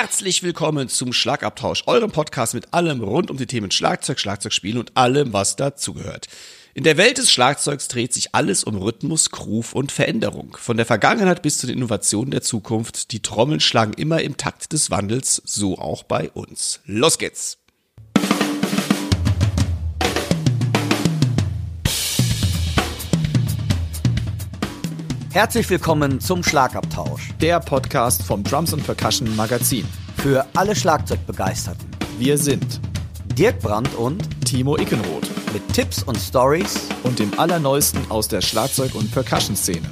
Herzlich willkommen zum Schlagabtausch, eurem Podcast mit allem rund um die Themen Schlagzeug, Schlagzeugspielen und allem, was dazugehört. In der Welt des Schlagzeugs dreht sich alles um Rhythmus, Groove und Veränderung. Von der Vergangenheit bis zu den Innovationen der Zukunft. Die Trommeln schlagen immer im Takt des Wandels, so auch bei uns. Los geht's! Herzlich willkommen zum Schlagabtausch. Der Podcast vom Drums und Percussion Magazin. Für alle Schlagzeugbegeisterten. Wir sind Dirk Brandt und Timo Ickenroth mit Tipps und Stories und dem Allerneuesten aus der Schlagzeug- und Percussion-Szene.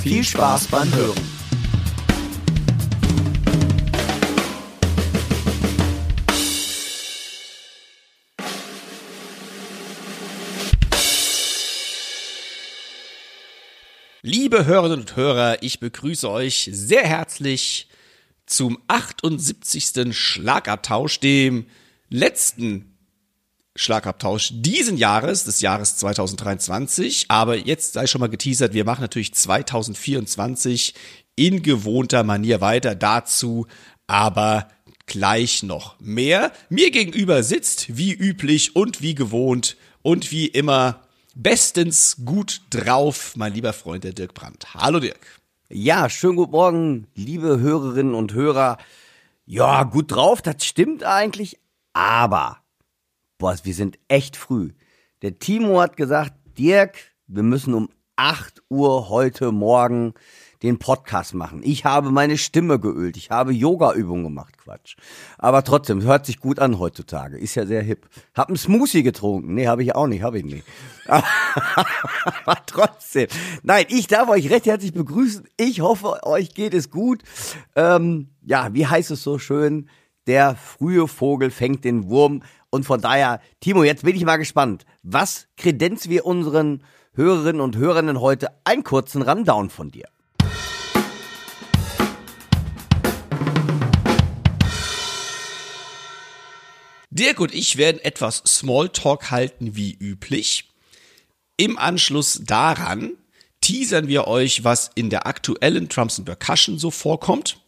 Viel Spaß beim Hören. Liebe Hörerinnen und Hörer, ich begrüße euch sehr herzlich zum 78. Schlagabtausch, dem letzten Schlagabtausch diesen Jahres, des Jahres 2023. Aber jetzt sei schon mal geteasert, wir machen natürlich 2024 in gewohnter Manier weiter. Dazu aber gleich noch mehr. Mir gegenüber sitzt wie üblich und wie gewohnt und wie immer bestens gut drauf, mein lieber Freund der Dirk Brandt. Hallo Dirk. Ja, schönen guten Morgen, liebe Hörerinnen und Hörer. Ja, gut drauf, das stimmt eigentlich, aber boah, wir sind echt früh. Der Timo hat gesagt, Dirk, wir müssen um 8 Uhr heute Morgen den Podcast machen. Ich habe meine Stimme geölt. Ich habe Yoga-Übungen gemacht. Quatsch. Aber trotzdem, hört sich gut an heutzutage. Ist ja sehr hip. Hab einen Smoothie getrunken. Nee, habe ich auch nicht. Habe ich nicht. Aber trotzdem. Nein, ich darf euch recht herzlich begrüßen. Ich hoffe, euch geht es gut. Ähm, ja, wie heißt es so schön? Der frühe Vogel fängt den Wurm. Und von daher, Timo, jetzt bin ich mal gespannt. Was kredenz wir unseren Hörerinnen und Hörern heute? Einen kurzen Rundown von dir. Dirk und ich werden etwas Smalltalk halten wie üblich. Im Anschluss daran teasern wir euch, was in der aktuellen Trumps and Percussion so vorkommt.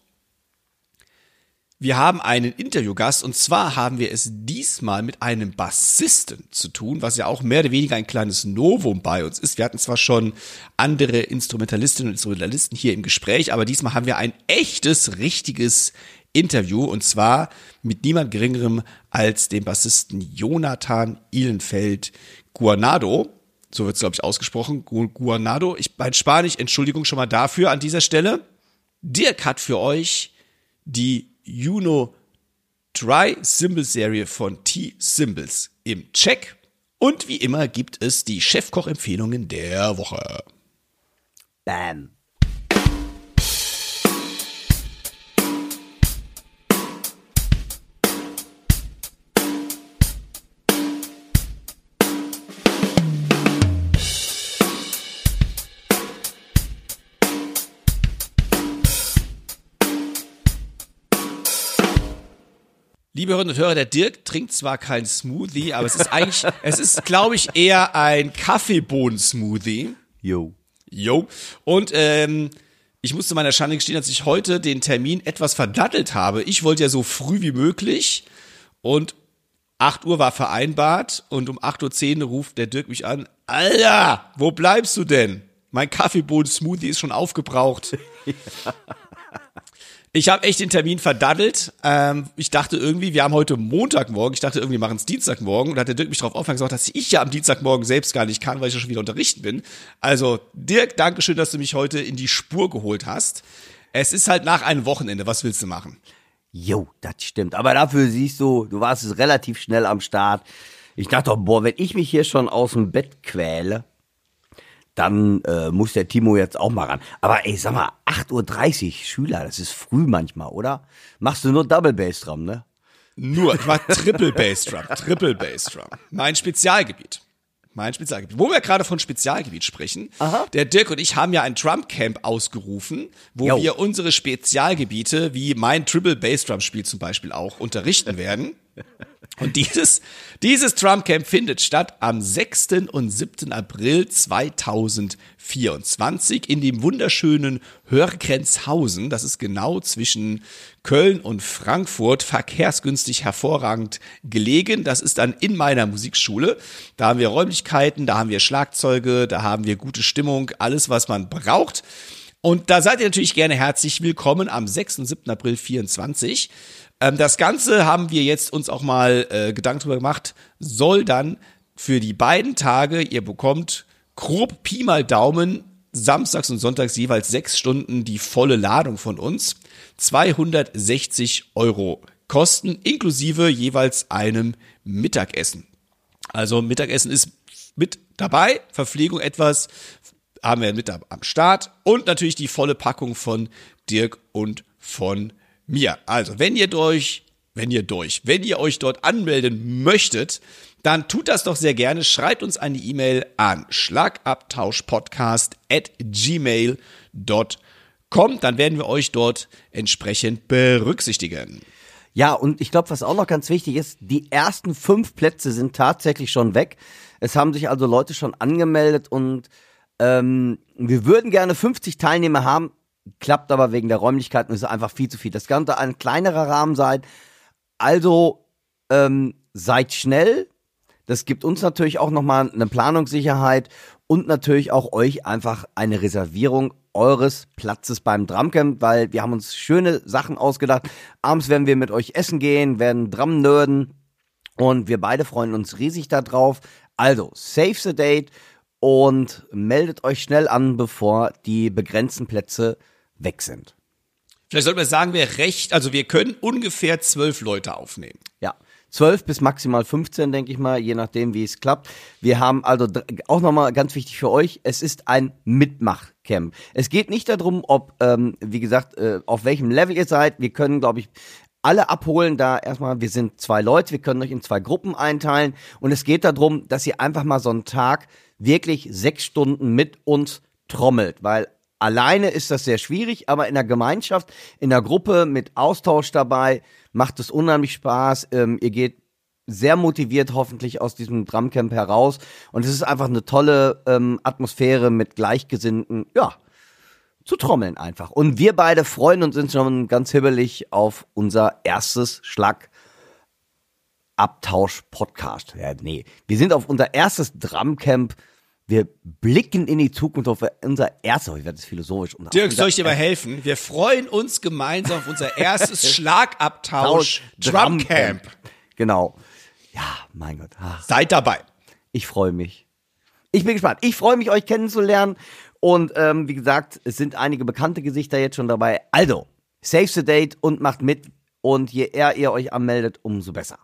Wir haben einen Interviewgast und zwar haben wir es diesmal mit einem Bassisten zu tun, was ja auch mehr oder weniger ein kleines Novum bei uns ist. Wir hatten zwar schon andere Instrumentalistinnen und Instrumentalisten hier im Gespräch, aber diesmal haben wir ein echtes, richtiges Interview und zwar mit niemand geringerem als dem Bassisten Jonathan Ihlenfeld Guanado. So wird es, glaube ich, ausgesprochen. Guanado. Ich, mein Spanisch, Entschuldigung schon mal dafür an dieser Stelle. Dirk hat für euch die Juno Dry Cymbal Serie von T-Symbols im Check. Und wie immer gibt es die Chefkoch-Empfehlungen der Woche. Bam. Liebe Hörerinnen und Hörer, der Dirk trinkt zwar kein Smoothie, aber es ist eigentlich, es ist, glaube ich, eher ein Kaffeebohnen-Smoothie. Yo. Jo. Und ähm, ich musste meiner Schande gestehen, dass ich heute den Termin etwas verdattelt habe. Ich wollte ja so früh wie möglich und 8 Uhr war vereinbart und um 8.10 Uhr ruft der Dirk mich an. Alter, wo bleibst du denn? Mein Kaffeebohnen-Smoothie ist schon aufgebraucht. Ich habe echt den Termin verdaddelt. Ähm, ich dachte irgendwie, wir haben heute Montagmorgen. Ich dachte irgendwie, wir machen es Dienstagmorgen. Und hat der Dirk mich darauf aufmerksam gemacht, dass ich ja am Dienstagmorgen selbst gar nicht kann, weil ich ja schon wieder unterrichten bin. Also, Dirk, Dankeschön, dass du mich heute in die Spur geholt hast. Es ist halt nach einem Wochenende. Was willst du machen? Jo, das stimmt. Aber dafür siehst du, du warst relativ schnell am Start. Ich dachte, doch, boah, wenn ich mich hier schon aus dem Bett quäle, dann äh, muss der Timo jetzt auch mal ran. Aber ey, sag mal, 8.30 Uhr, Schüler, das ist früh manchmal, oder? Machst du nur Double Bass Drum, ne? Nur, ich mach Triple Bass Drum, Triple Bass Drum. Mein Spezialgebiet. Mein Spezialgebiet. Wo wir gerade von Spezialgebiet sprechen, Aha. der Dirk und ich haben ja ein Drum Camp ausgerufen, wo Jo. wir unsere Spezialgebiete, wie mein Triple Bass Drum Spiel zum Beispiel auch, unterrichten werden. Und dieses, dieses Trump Camp findet statt am 6. und 7. April 2024 in dem wunderschönen Hörgrenzhausen. Das ist genau zwischen Köln und Frankfurt, verkehrsgünstig hervorragend gelegen. Das ist dann in meiner Musikschule. Da haben wir Räumlichkeiten, da haben wir Schlagzeuge, da haben wir gute Stimmung, alles, was man braucht. Und da seid ihr natürlich gerne herzlich willkommen am 6. und 7. April 24. Ähm, das Ganze haben wir jetzt uns auch mal äh, Gedanken drüber gemacht, soll dann für die beiden Tage, ihr bekommt grob Pi mal Daumen, samstags und sonntags jeweils sechs Stunden die volle Ladung von uns, 260 Euro kosten, inklusive jeweils einem Mittagessen. Also Mittagessen ist mit dabei, Verpflegung etwas haben wir mit am Start und natürlich die volle Packung von Dirk und von mir. Also, wenn ihr durch, wenn ihr durch, wenn ihr euch dort anmelden möchtet, dann tut das doch sehr gerne. Schreibt uns eine E-Mail an schlagabtauschpodcast at gmail.com. Dann werden wir euch dort entsprechend berücksichtigen. Ja, und ich glaube, was auch noch ganz wichtig ist, die ersten fünf Plätze sind tatsächlich schon weg. Es haben sich also Leute schon angemeldet und ähm, wir würden gerne 50 Teilnehmer haben klappt aber wegen der Räumlichkeiten ist einfach viel zu viel. Das könnte ein kleinerer Rahmen sein. Also ähm, seid schnell. Das gibt uns natürlich auch nochmal eine Planungssicherheit und natürlich auch euch einfach eine Reservierung eures Platzes beim Drumcamp, weil wir haben uns schöne Sachen ausgedacht. Abends werden wir mit euch essen gehen, werden Drum nerden und wir beide freuen uns riesig darauf. Also, save the date und meldet euch schnell an, bevor die begrenzten Plätze weg sind. Vielleicht sollte man sagen, wir recht, also wir können ungefähr zwölf Leute aufnehmen. Ja. zwölf bis maximal 15, denke ich mal, je nachdem, wie es klappt. Wir haben also auch nochmal ganz wichtig für euch, es ist ein Mitmachcamp. Es geht nicht darum, ob, ähm, wie gesagt, äh, auf welchem Level ihr seid. Wir können, glaube ich, alle abholen da erstmal, wir sind zwei Leute, wir können euch in zwei Gruppen einteilen und es geht darum, dass ihr einfach mal so einen Tag wirklich sechs Stunden mit uns trommelt, weil Alleine ist das sehr schwierig, aber in der Gemeinschaft, in der Gruppe mit Austausch dabei macht es unheimlich Spaß. Ähm, ihr geht sehr motiviert hoffentlich aus diesem Drumcamp heraus und es ist einfach eine tolle ähm, Atmosphäre mit Gleichgesinnten, ja, zu trommeln einfach. Und wir beide freuen uns sind schon ganz hibbelig auf unser erstes Schlag Abtausch Podcast. Ja, nee, wir sind auf unser erstes Drumcamp wir blicken in die Zukunft auf unser erstes, ich werde es philosophisch. Dirk, soll ich dir mal helfen? Wir freuen uns gemeinsam auf unser erstes Schlagabtausch Drumcamp. Genau. Ja, mein Gott. Ach. Seid dabei. Ich freue mich. Ich bin gespannt. Ich freue mich, euch kennenzulernen. Und ähm, wie gesagt, es sind einige bekannte Gesichter jetzt schon dabei. Also, save the date und macht mit. Und je eher ihr euch anmeldet, umso besser.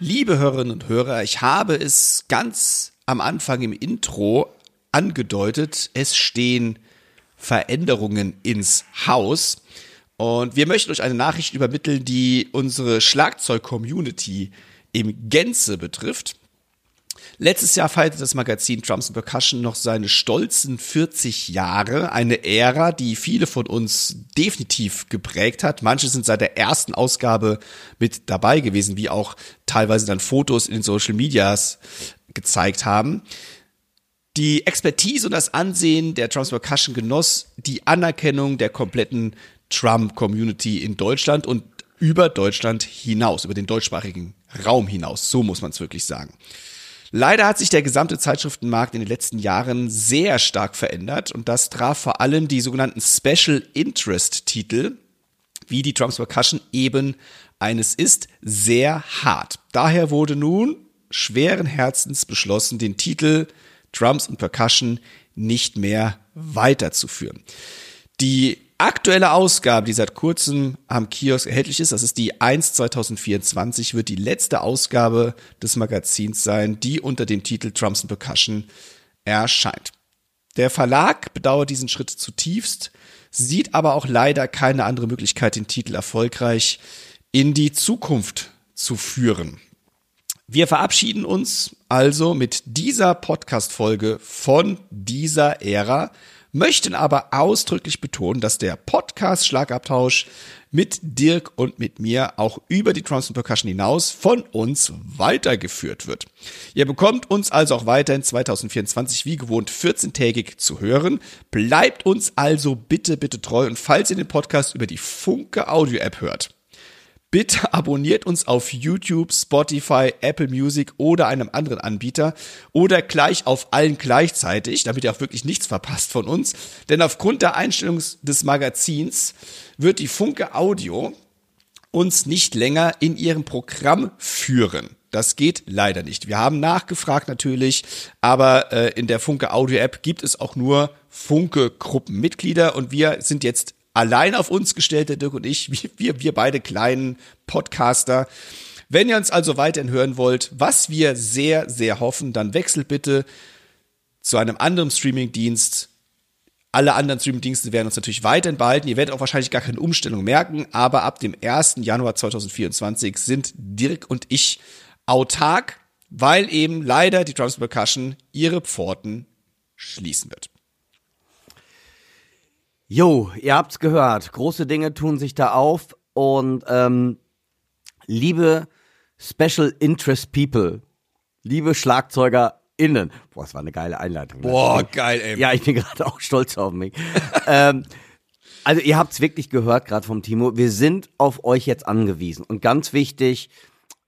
Liebe Hörerinnen und Hörer, ich habe es ganz am Anfang im Intro angedeutet, es stehen Veränderungen ins Haus. Und wir möchten euch eine Nachricht übermitteln, die unsere Schlagzeug-Community im Gänze betrifft. Letztes Jahr feierte das Magazin Drums Percussion noch seine stolzen 40 Jahre, eine Ära, die viele von uns definitiv geprägt hat. Manche sind seit der ersten Ausgabe mit dabei gewesen, wie auch teilweise dann Fotos in den Social Medias gezeigt haben. Die Expertise und das Ansehen der Drums Percussion genoss die Anerkennung der kompletten Drum-Community in Deutschland und über Deutschland hinaus, über den deutschsprachigen Raum hinaus. So muss man es wirklich sagen. Leider hat sich der gesamte Zeitschriftenmarkt in den letzten Jahren sehr stark verändert und das traf vor allem die sogenannten Special Interest Titel, wie die Drums Percussion eben eines ist, sehr hart. Daher wurde nun schweren Herzens beschlossen, den Titel Drums und Percussion nicht mehr weiterzuführen. Die aktuelle Ausgabe, die seit kurzem am Kiosk erhältlich ist, das ist die 1 2024, wird die letzte Ausgabe des Magazins sein, die unter dem Titel Drums and Percussion erscheint. Der Verlag bedauert diesen Schritt zutiefst, sieht aber auch leider keine andere Möglichkeit, den Titel erfolgreich in die Zukunft zu führen. Wir verabschieden uns also mit dieser Podcast-Folge von dieser Ära, möchten aber ausdrücklich betonen, dass der Podcast Schlagabtausch mit Dirk und mit mir auch über die Drums Percussion hinaus von uns weitergeführt wird. Ihr bekommt uns also auch weiterhin 2024 wie gewohnt 14-tägig zu hören. Bleibt uns also bitte, bitte treu und falls ihr den Podcast über die Funke Audio App hört, Bitte abonniert uns auf YouTube, Spotify, Apple Music oder einem anderen Anbieter oder gleich auf allen gleichzeitig, damit ihr auch wirklich nichts verpasst von uns. Denn aufgrund der Einstellung des Magazins wird die Funke Audio uns nicht länger in ihrem Programm führen. Das geht leider nicht. Wir haben nachgefragt natürlich, aber äh, in der Funke Audio App gibt es auch nur Funke Gruppenmitglieder und wir sind jetzt allein auf uns gestellt, der Dirk und ich, wir, wir beide kleinen Podcaster. Wenn ihr uns also weiterhin hören wollt, was wir sehr, sehr hoffen, dann wechselt bitte zu einem anderen Streamingdienst. Alle anderen Streamingdienste werden uns natürlich weiterhin behalten. Ihr werdet auch wahrscheinlich gar keine Umstellung merken, aber ab dem 1. Januar 2024 sind Dirk und ich autark, weil eben leider die Drums Percussion ihre Pforten schließen wird. Jo, ihr habt's gehört. Große Dinge tun sich da auf. Und ähm, liebe Special Interest People, liebe SchlagzeugerInnen, boah, das war eine geile Einleitung. Ne? Boah, geil, ey. Ja, ich bin gerade auch stolz auf mich. ähm, also ihr habt's wirklich gehört gerade vom Timo. Wir sind auf euch jetzt angewiesen. Und ganz wichtig,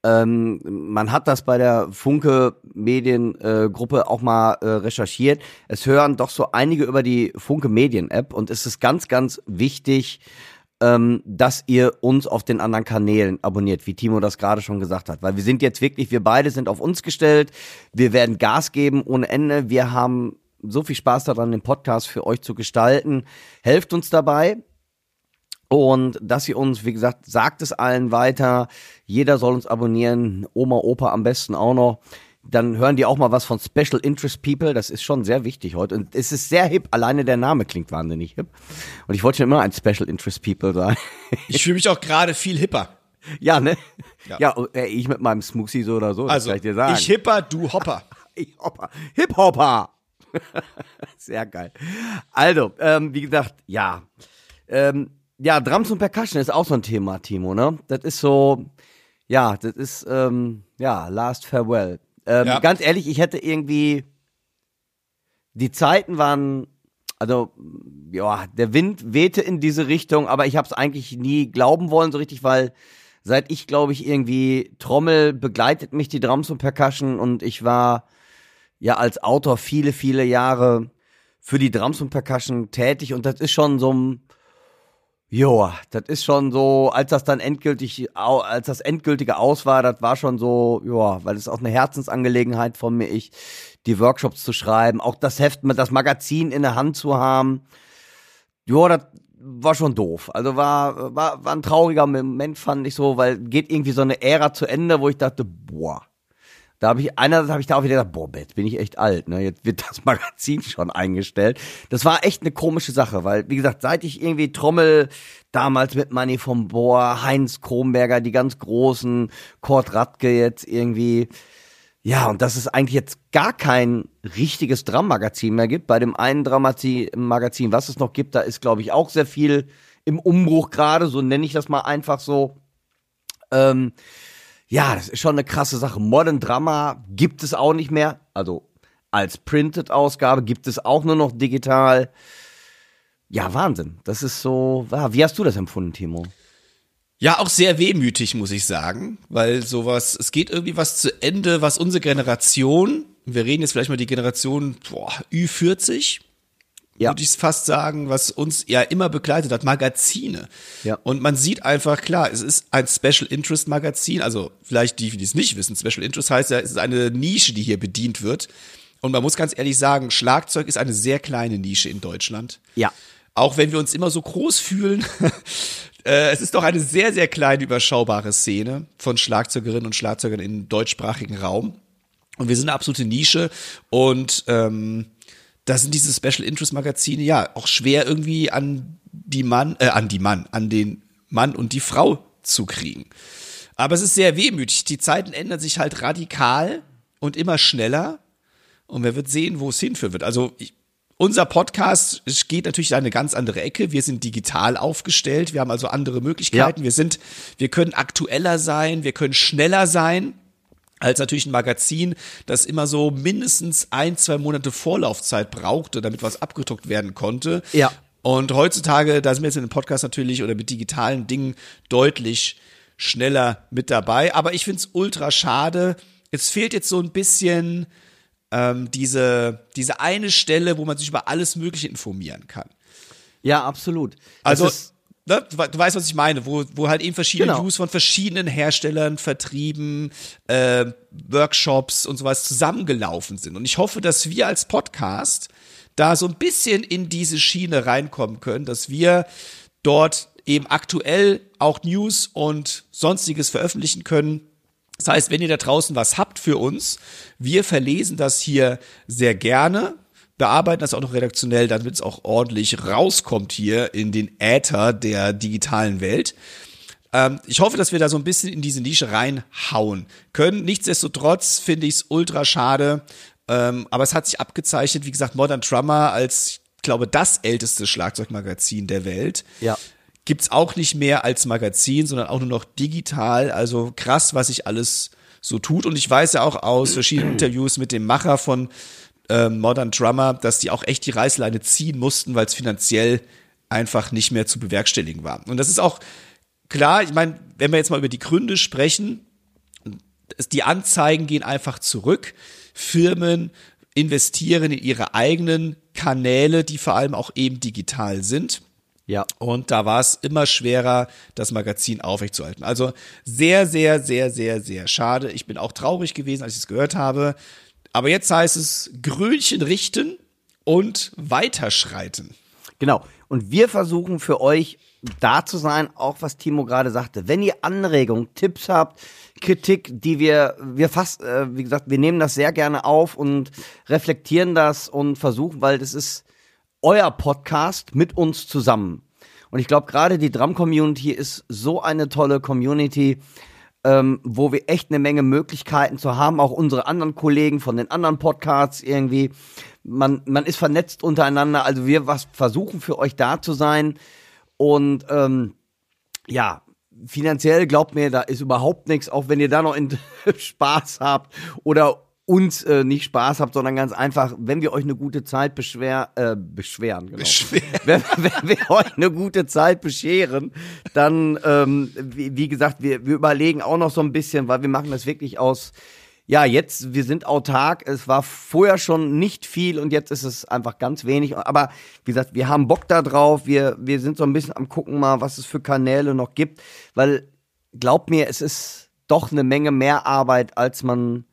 ähm, man hat das bei der Funke Mediengruppe äh, auch mal äh, recherchiert. Es hören doch so einige über die Funke Medien App und es ist ganz, ganz wichtig, ähm, dass ihr uns auf den anderen Kanälen abonniert, wie Timo das gerade schon gesagt hat. Weil wir sind jetzt wirklich, wir beide sind auf uns gestellt. Wir werden Gas geben ohne Ende. Wir haben so viel Spaß daran, den Podcast für euch zu gestalten. Helft uns dabei. Und dass ihr uns, wie gesagt, sagt es allen weiter. Jeder soll uns abonnieren. Oma, Opa am besten auch noch. Dann hören die auch mal was von Special Interest People. Das ist schon sehr wichtig heute. Und es ist sehr hip. Alleine der Name klingt wahnsinnig hip. Und ich wollte schon immer ein Special Interest People sein. Ich fühle mich auch gerade viel hipper. Ja, ne? Ja, ja äh, ich mit meinem Smoothie so oder so. Also, ich, dir sagen. ich hipper, du hopper. ich hopper. Hip-Hopper. sehr geil. Also, ähm, wie gesagt, ja. Ähm, ja, Drums und Percussion ist auch so ein Thema, Timo, ne? Das ist so, ja, das ist, ähm, ja, Last Farewell. Ähm, ja. Ganz ehrlich, ich hätte irgendwie, die Zeiten waren, also, ja, der Wind wehte in diese Richtung, aber ich habe es eigentlich nie glauben wollen so richtig, weil seit ich, glaube ich, irgendwie Trommel begleitet mich die Drums und Percussion und ich war ja als Autor viele, viele Jahre für die Drums und Percussion tätig und das ist schon so ein Joa, das ist schon so, als das dann endgültig, als das endgültige aus war, das war schon so, ja, weil es auch eine Herzensangelegenheit von mir ist, die Workshops zu schreiben, auch das Heft mit das Magazin in der Hand zu haben. Ja, das war schon doof. Also war, war, war ein trauriger Moment, fand ich so, weil geht irgendwie so eine Ära zu Ende, wo ich dachte, boah, da habe ich, einerseits habe ich da auch wieder gedacht, boah, jetzt bin ich echt alt, ne? Jetzt wird das Magazin schon eingestellt. Das war echt eine komische Sache, weil, wie gesagt, seit ich irgendwie Trommel damals mit Money vom Bohr, Heinz Kronberger, die ganz großen, Kurt Radke jetzt irgendwie, ja, und dass es eigentlich jetzt gar kein richtiges Drum-Magazin mehr gibt. Bei dem einen Drum-Magazin, was es noch gibt, da ist, glaube ich, auch sehr viel im Umbruch gerade, so nenne ich das mal einfach so. Ähm, ja, das ist schon eine krasse Sache. Modern Drama gibt es auch nicht mehr. Also als Printed-Ausgabe gibt es auch nur noch digital. Ja, Wahnsinn. Das ist so. Wie hast du das empfunden, Timo? Ja, auch sehr wehmütig, muss ich sagen, weil sowas, es geht irgendwie was zu Ende, was unsere Generation, wir reden jetzt vielleicht mal die Generation boah, Ü40, ja. würde ich fast sagen, was uns ja immer begleitet hat, Magazine. Ja. Und man sieht einfach, klar, es ist ein Special Interest Magazin, also vielleicht die, die es nicht wissen, Special Interest heißt ja, es ist eine Nische, die hier bedient wird. Und man muss ganz ehrlich sagen, Schlagzeug ist eine sehr kleine Nische in Deutschland. Ja. Auch wenn wir uns immer so groß fühlen, äh, es ist doch eine sehr, sehr kleine, überschaubare Szene von Schlagzeugerinnen und Schlagzeugern im deutschsprachigen Raum. Und wir sind eine absolute Nische und ähm, da sind diese Special Interest Magazine ja auch schwer irgendwie an die Mann, äh, an die Mann, an den Mann und die Frau zu kriegen. Aber es ist sehr wehmütig. Die Zeiten ändern sich halt radikal und immer schneller. Und wer wird sehen, wo es hinführen wird. Also ich, unser Podcast geht natürlich in eine ganz andere Ecke. Wir sind digital aufgestellt. Wir haben also andere Möglichkeiten. Ja. Wir sind, wir können aktueller sein. Wir können schneller sein als natürlich ein Magazin, das immer so mindestens ein, zwei Monate Vorlaufzeit brauchte, damit was abgedruckt werden konnte. Ja. Und heutzutage, da sind wir jetzt in dem Podcast natürlich oder mit digitalen Dingen deutlich schneller mit dabei. Aber ich find's ultra schade. Es fehlt jetzt so ein bisschen ähm, diese, diese eine Stelle, wo man sich über alles Mögliche informieren kann. Ja, absolut. Das Also, ne, du du weißt, was ich meine, wo, wo halt eben verschiedene Genau. News von verschiedenen Herstellern, Vertrieben, äh, Workshops und sowas zusammengelaufen sind. Und ich hoffe, dass wir als Podcast da so ein bisschen in diese Schiene reinkommen können, dass wir dort eben aktuell auch News und sonstiges veröffentlichen können. Das heißt, wenn ihr da draußen was habt für uns, wir verlesen das hier sehr gerne, bearbeiten das auch noch redaktionell, damit es auch ordentlich rauskommt hier in den Äther der digitalen Welt. Ähm, ich hoffe, dass wir da so ein bisschen in diese Nische reinhauen können. Nichtsdestotrotz finde ich es ultra schade, ähm, aber es hat sich abgezeichnet, wie gesagt, Modern Drummer als, ich glaube, das älteste Schlagzeugmagazin der Welt ja. gibt's auch nicht mehr als Magazin, sondern auch nur noch digital. Also krass, was sich alles so tut. Und ich weiß ja auch aus verschiedenen Interviews mit dem Macher von ähm, Modern Drummer, dass die auch echt die Reißleine ziehen mussten, weil es finanziell einfach nicht mehr zu bewerkstelligen war. Und das ist auch klar, ich meine, wenn wir jetzt mal über die Gründe sprechen, die Anzeigen gehen einfach zurück. Firmen investieren in ihre eigenen Kanäle, die vor allem auch eben digital sind. Ja. Und da war es immer schwerer, das Magazin aufrechtzuerhalten. Also sehr, sehr, sehr, sehr, sehr schade. Ich bin auch traurig gewesen, als ich es gehört habe. Aber jetzt heißt es Grönchen richten und weiterschreiten. Genau. Und wir versuchen für euch da zu sein, auch was Timo gerade sagte. Wenn ihr Anregungen, Tipps habt, Kritik, die wir, wir fast, äh, wie gesagt, wir nehmen das sehr gerne auf und reflektieren das und versuchen, weil das ist euer Podcast mit uns zusammen. Und ich glaube, gerade die Drum-Community ist so eine tolle Community, ähm, wo wir echt eine Menge Möglichkeiten zu haben, auch unsere anderen Kollegen von den anderen Podcasts irgendwie. Man, man ist vernetzt untereinander, also wir was versuchen für euch da zu sein. Und ähm, ja, finanziell glaubt mir, da ist überhaupt nichts, auch wenn ihr da noch in Spaß habt oder uns äh, nicht Spaß habt, sondern ganz einfach, wenn wir euch eine gute Zeit beschwer, äh, beschweren, genau. Wenn, wenn wir euch eine gute Zeit bescheren, dann, ähm, wie, wie gesagt, wir, wir überlegen auch noch so ein bisschen, weil wir machen das wirklich aus, ja, jetzt, wir sind autark, es war vorher schon nicht viel und jetzt ist es einfach ganz wenig. Aber wie gesagt, wir haben Bock da drauf, wir, wir sind so ein bisschen am gucken mal, was es für Kanäle noch gibt, weil glaubt mir, es ist doch eine Menge mehr Arbeit, als man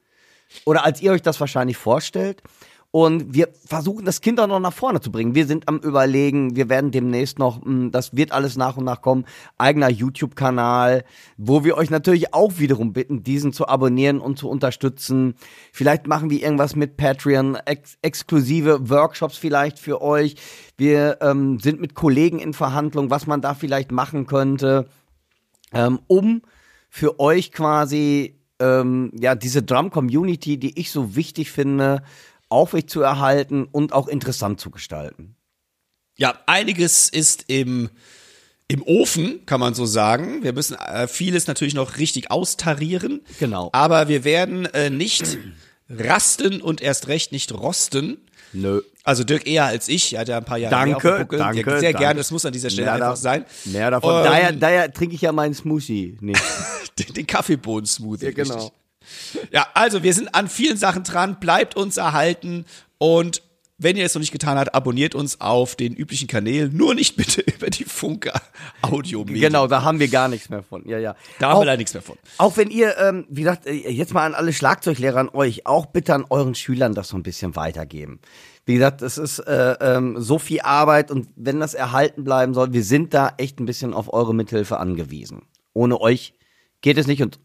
oder als ihr euch das wahrscheinlich vorstellt. Und wir versuchen das Kind auch noch nach vorne zu bringen. Wir sind am Überlegen, wir werden demnächst noch, mh, das wird alles nach und nach kommen, eigener YouTube-Kanal, wo wir euch natürlich auch wiederum bitten, diesen zu abonnieren und zu unterstützen. Vielleicht machen wir irgendwas mit Patreon, ex exklusive Workshops vielleicht für euch. Wir ähm, sind mit Kollegen in Verhandlung, was man da vielleicht machen könnte, ähm, um für euch quasi ähm, ja diese Drum-Community, die ich so wichtig finde, aufrecht zu erhalten und auch interessant zu gestalten. Ja, einiges ist im, im Ofen, kann man so sagen. Wir müssen äh, vieles natürlich noch richtig austarieren. Genau. Aber wir werden äh, nicht rasten und erst recht nicht rosten. Nö. Also Dirk eher als ich, er hat ja ein paar Jahre Danke, mehr auf dem Buckel. danke, ja, sehr danke. gerne, das muss an dieser Stelle Mehr einfach da- sein. Mehr davon. Ähm, daher, daher trinke ich ja meinen Smoothie. Nee. den, den Kaffeebohnen-Smoothie. Ja, genau. richtig. Ja, also wir sind an vielen Sachen dran, bleibt uns erhalten und wenn ihr es noch nicht getan habt, abonniert uns auf den üblichen Kanälen, nur nicht bitte über die Funker Audio Genau, da haben wir gar nichts mehr von. Ja, ja. Da haben Auch- wir leider nichts mehr von. Auch wenn ihr, ähm, wie gesagt, äh, jetzt mal an alle Schlagzeuglehrer an euch, auch bitte an euren Schülern das so ein bisschen weitergeben. Wie gesagt, es ist äh, ähm, so viel Arbeit und wenn das erhalten bleiben soll, wir sind da echt ein bisschen auf eure Mithilfe angewiesen. Ohne euch geht es nicht und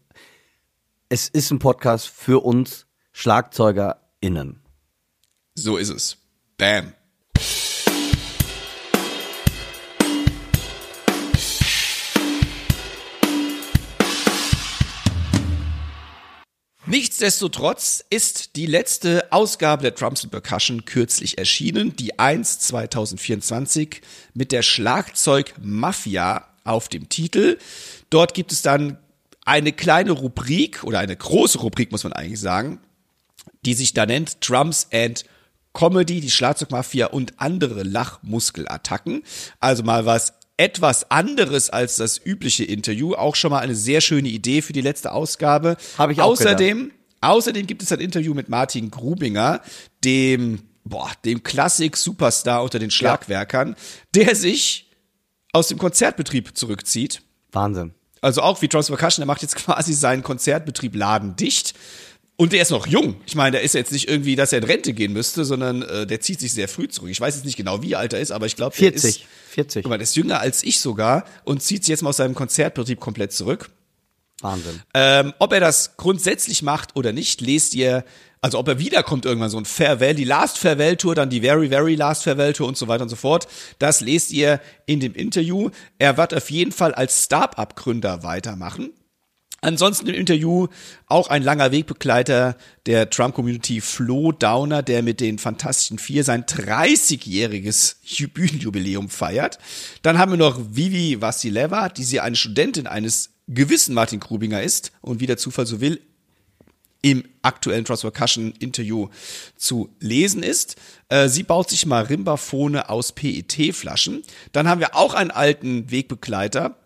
es ist ein Podcast für uns SchlagzeugerInnen. So ist es. Bam. Nichtsdestotrotz ist die letzte Ausgabe der Drums Percussion kürzlich erschienen, die 1 2024 mit der Schlagzeug Mafia auf dem Titel. Dort gibt es dann eine kleine Rubrik oder eine große Rubrik, muss man eigentlich sagen, die sich da nennt Drums and Comedy, die Schlagzeugmafia und andere Lachmuskelattacken. Also mal was etwas anderes als das übliche Interview. Auch schon mal eine sehr schöne Idee für die letzte Ausgabe. Habe ich auch Außerdem, außerdem gibt es ein Interview mit Martin Grubinger, dem, boah, dem Klassik-Superstar unter den Schlagwerkern, der sich aus dem Konzertbetrieb zurückzieht. Wahnsinn. Also auch wie Drums Percussion, der macht jetzt quasi seinen Konzertbetrieb Laden dicht. Und der ist noch jung. Ich meine, der ist jetzt nicht irgendwie, dass er in Rente gehen müsste, sondern äh, der zieht sich sehr früh zurück. Ich weiß jetzt nicht genau, wie alt er ist, aber ich glaube, der 40. ist 40. Guck mal, der ist jünger als ich sogar und zieht sich jetzt mal aus seinem Konzertbetrieb komplett zurück. Wahnsinn. Ähm, ob er das grundsätzlich macht oder nicht, lest ihr, also ob er wiederkommt irgendwann, so ein Farewell, die Last Farewell Tour, dann die Very, Very Last Farewell Tour und so weiter und so fort. Das lest ihr in dem Interview. Er wird auf jeden Fall als Start-up-Gründer weitermachen. Ansonsten im Interview auch ein langer Wegbegleiter der Trump-Community, Flo Downer, der mit den Fantastischen Vier sein 30-jähriges Bühnenjubiläum feiert. Dann haben wir noch Vivi Vassileva, die sie eine Studentin eines gewissen Martin Grubinger ist und wie der Zufall so will, im aktuellen Trust Percussion Interview zu lesen ist. Äh, sie baut sich Marimbaphone aus PET-Flaschen. Dann haben wir auch einen alten Wegbegleiter,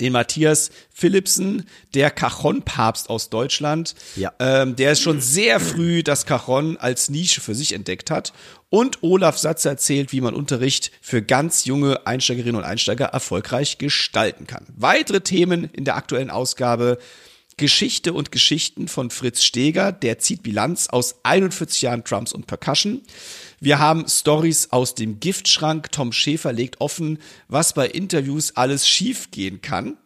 den Matthias Philipsen, der Cajon-Papst aus Deutschland, Ja. ähm, der schon sehr früh das Cajon als Nische für sich entdeckt hat. Und Olaf Satz erzählt, wie man Unterricht für ganz junge Einsteigerinnen und Einsteiger erfolgreich gestalten kann. Weitere Themen in der aktuellen Ausgabe. Geschichte und Geschichten von Fritz Steger, der zieht Bilanz aus 41 Jahren Drums und Percussion. Wir haben Stories aus dem Giftschrank. Tom Schäfer legt offen, was bei Interviews alles schiefgehen kann.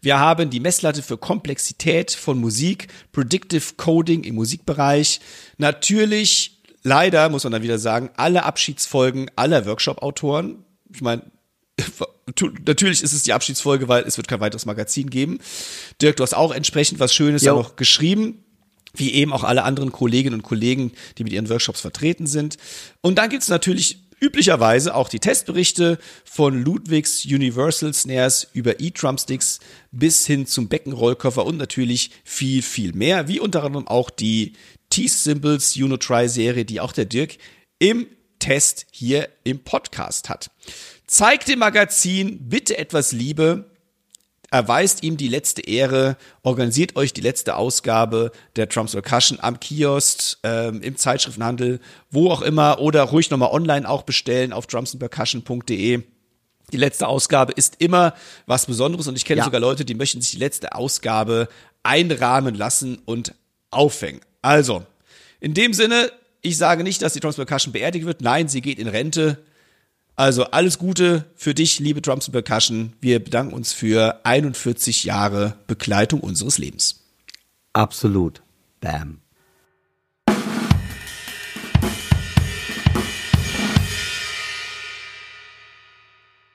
Wir haben die Messlatte für Komplexität von Musik, Predictive Coding im Musikbereich. Natürlich, leider muss man dann wieder sagen, alle Abschiedsfolgen aller Workshop-Autoren. Ich meine, natürlich ist es die Abschiedsfolge, weil es wird kein weiteres Magazin geben. Dirk, du hast auch entsprechend was Schönes Jo. da noch geschrieben. Wie eben auch alle anderen Kolleginnen und Kollegen, die mit ihren Workshops vertreten sind. Und dann gibt's natürlich üblicherweise auch die Testberichte von Ludwigs Universal Snares über E-Drumsticks bis hin zum Beckenrollkoffer und natürlich viel, viel mehr, wie unter anderem auch die T-Symbols Unitry Serie, die auch der Dirk im Test hier im Podcast hat. Zeigt dem Magazin bitte etwas Liebe, erweist ihm die letzte Ehre, organisiert euch die letzte Ausgabe der Trumps Percussion am Kiosk, ähm, im Zeitschriftenhandel, wo auch immer oder ruhig nochmal online auch bestellen auf drumsandpercussion.de. Die letzte Ausgabe ist immer was Besonderes und ich kenne Ja. sogar Leute, die möchten sich die letzte Ausgabe einrahmen lassen und aufhängen. Also, in dem Sinne, ich sage nicht, dass die Drums Percussion beerdigt wird. Nein, sie geht in Rente. Also alles Gute für dich, liebe Drums Percussion. Wir bedanken uns für 41 Jahre Begleitung unseres Lebens. Absolut. Bam.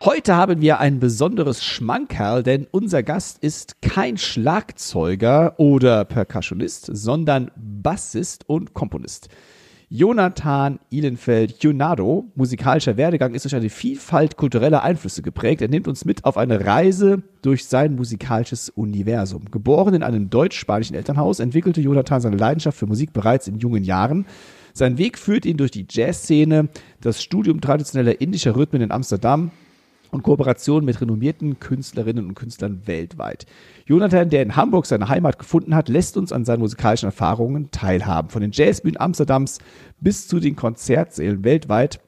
Heute haben wir ein besonderes Schmankerl, denn unser Gast ist kein Schlagzeuger oder Percussionist, sondern Bassist und Komponist. Jonathan Ihlenfeld Junado, musikalischer Werdegang ist durch eine Vielfalt kultureller Einflüsse geprägt. Er nimmt uns mit auf eine Reise durch sein musikalisches Universum. Geboren in einem deutsch-spanischen Elternhaus, entwickelte Jonathan seine Leidenschaft für Musik bereits in jungen Jahren. Sein Weg führt ihn durch die Jazzszene, das Studium traditioneller indischer Rhythmen in Amsterdam, und Kooperation mit renommierten Künstlerinnen und Künstlern weltweit. Jonathan, der in Hamburg seine Heimat gefunden hat, lässt uns an seinen musikalischen Erfahrungen teilhaben. Von den Jazzbühnen Amsterdams bis zu den Konzertsälen weltweit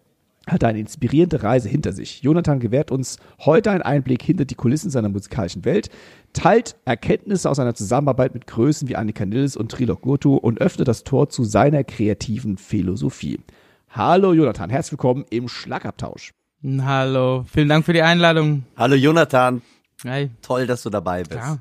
hat er eine inspirierende Reise hinter sich. Jonathan gewährt uns heute einen Einblick hinter die Kulissen seiner musikalischen Welt, teilt Erkenntnisse aus seiner Zusammenarbeit mit Größen wie Annika Nils und Trilok Gurtu und öffnet das Tor zu seiner kreativen Philosophie. Hallo Jonathan, herzlich willkommen im Schlagabtausch. Hallo, vielen Dank für die Einladung. Hallo Jonathan, Hey, toll, dass du dabei bist. ja.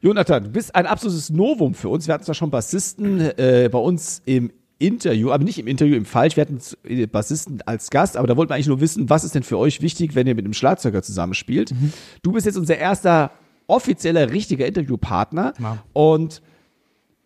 Jonathan, du bist ein absolutes Novum für uns. Wir hatten zwar schon Bassisten äh, bei uns im Interview, aber nicht im Interview, im Falsch. Wir hatten äh, Bassisten als Gast, aber da wollten wir eigentlich nur wissen, was ist denn für euch wichtig, wenn ihr mit einem Schlagzeuger zusammenspielt. Du bist jetzt unser erster offizieller, richtiger Interviewpartner Wow. und